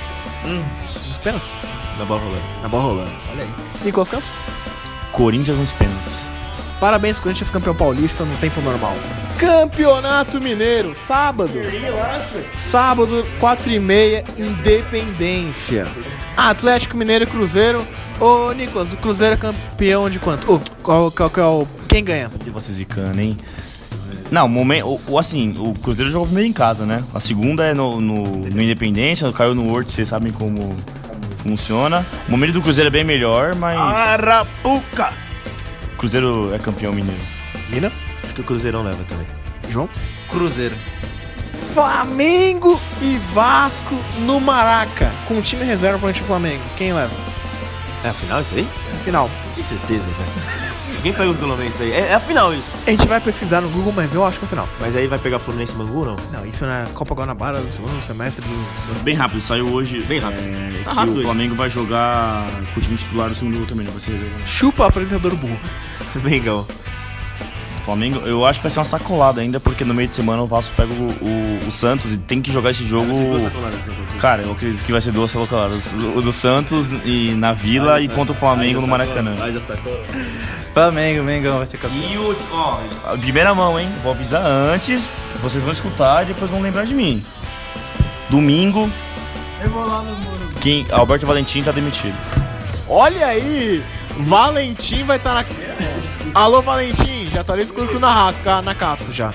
Nos pênaltis? Na bola rolando. Na bola rolando. Olha aí. Nicolas Campos? Corinthians nos pênaltis. Parabéns, Corinthians campeão paulista no tempo normal. Campeonato Mineiro, sábado. Sábado, 4 e meia, Independência. Atlético Mineiro e Cruzeiro. Ô, Nicolas, o Cruzeiro é campeão de quanto? Ô, qual, qual, qual, quem ganha? De vocês zicando, hein? Não, o momento, o, o- assim, o Cruzeiro jogou primeiro em casa, né? A segunda é no, no, no Independência, caiu no Word, vocês sabem como funciona. O momento do Cruzeiro é bem melhor, mas Arapuca! O Cruzeiro é campeão mineiro. Mina? Acho que o Cruzeirão leva também. João? Cruzeiro. Flamengo e Vasco no Maraca. Com o time reserva pra gente Flamengo. Quem leva? É a final isso aí? Final. Tem certeza, cara. Quem pega o regulamento aí? É, é a final isso. A gente vai pesquisar no Google, mas eu acho que é a final. Mas aí vai pegar Fluminense e Bangu, não? Não, isso na Copa Guanabara do segundo semestre do. Bem rápido, saiu hoje. Bem rápido. É, Tá que rápido o aí. Flamengo vai jogar com o time titular do segundo também, não vai ser reserva. Chupa apresentador burro. Mengão. Flamengo, eu acho que vai ser uma sacolada ainda, porque no meio de semana o Vasco pega o, o- o Santos e tem que jogar esse jogo. Cara, eu acredito que vai ser duas sacoladas. O do Santos e na Vila e contra o Flamengo no Maracanã. Flamengo, Mengão vai ser campeão. E o. Ó, a primeira mão, hein? Vou avisar antes, vocês vão escutar e depois vão lembrar de mim. Domingo, Eu vou lá no Moro. quem, Alberto Valentim tá demitido. Olha aí! Valentim vai estar na. Alô, Valentim! Já tá ali escuro na, Raca- na Cato já.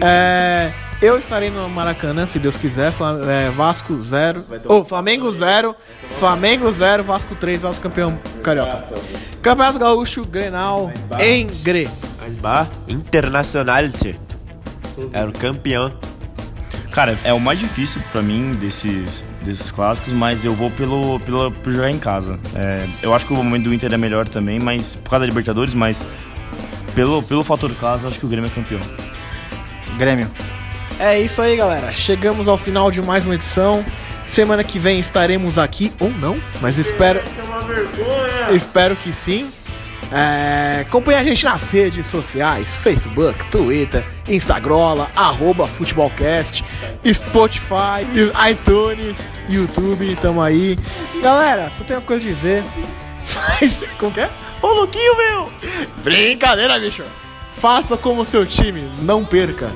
É, eu estarei no Maracanã, se Deus quiser. Fla- é, Vasco 0. Ô, Flamengo 0. Flamengo 0, Vasco 3, Vasco campeão carioca. Campeonato Gaúcho, Grenal, em Gre. Internacional. Era o campeão. Cara, é o mais difícil pra mim desses, desses clássicos, mas eu vou pelo, pelo, por jogar em casa. É, eu acho que o momento do Inter é melhor também, mas por causa da Libertadores, mas pelo, pelo fator casa, eu acho que o Grêmio é campeão. Grêmio. É isso aí, galera. Chegamos ao final de mais uma edição. Semana que vem estaremos aqui, ou não, mas espero. Espero que sim. É, acompanhe a gente nas redes sociais: Facebook, Twitter, Instagram, arroba Futebolcast, Spotify, iTunes, YouTube, tamo aí. Galera, só tenho uma coisa a dizer. Faz. Como que é? Ô, Luquinho, meu! Brincadeira, bicho! Faça como seu time, não perca.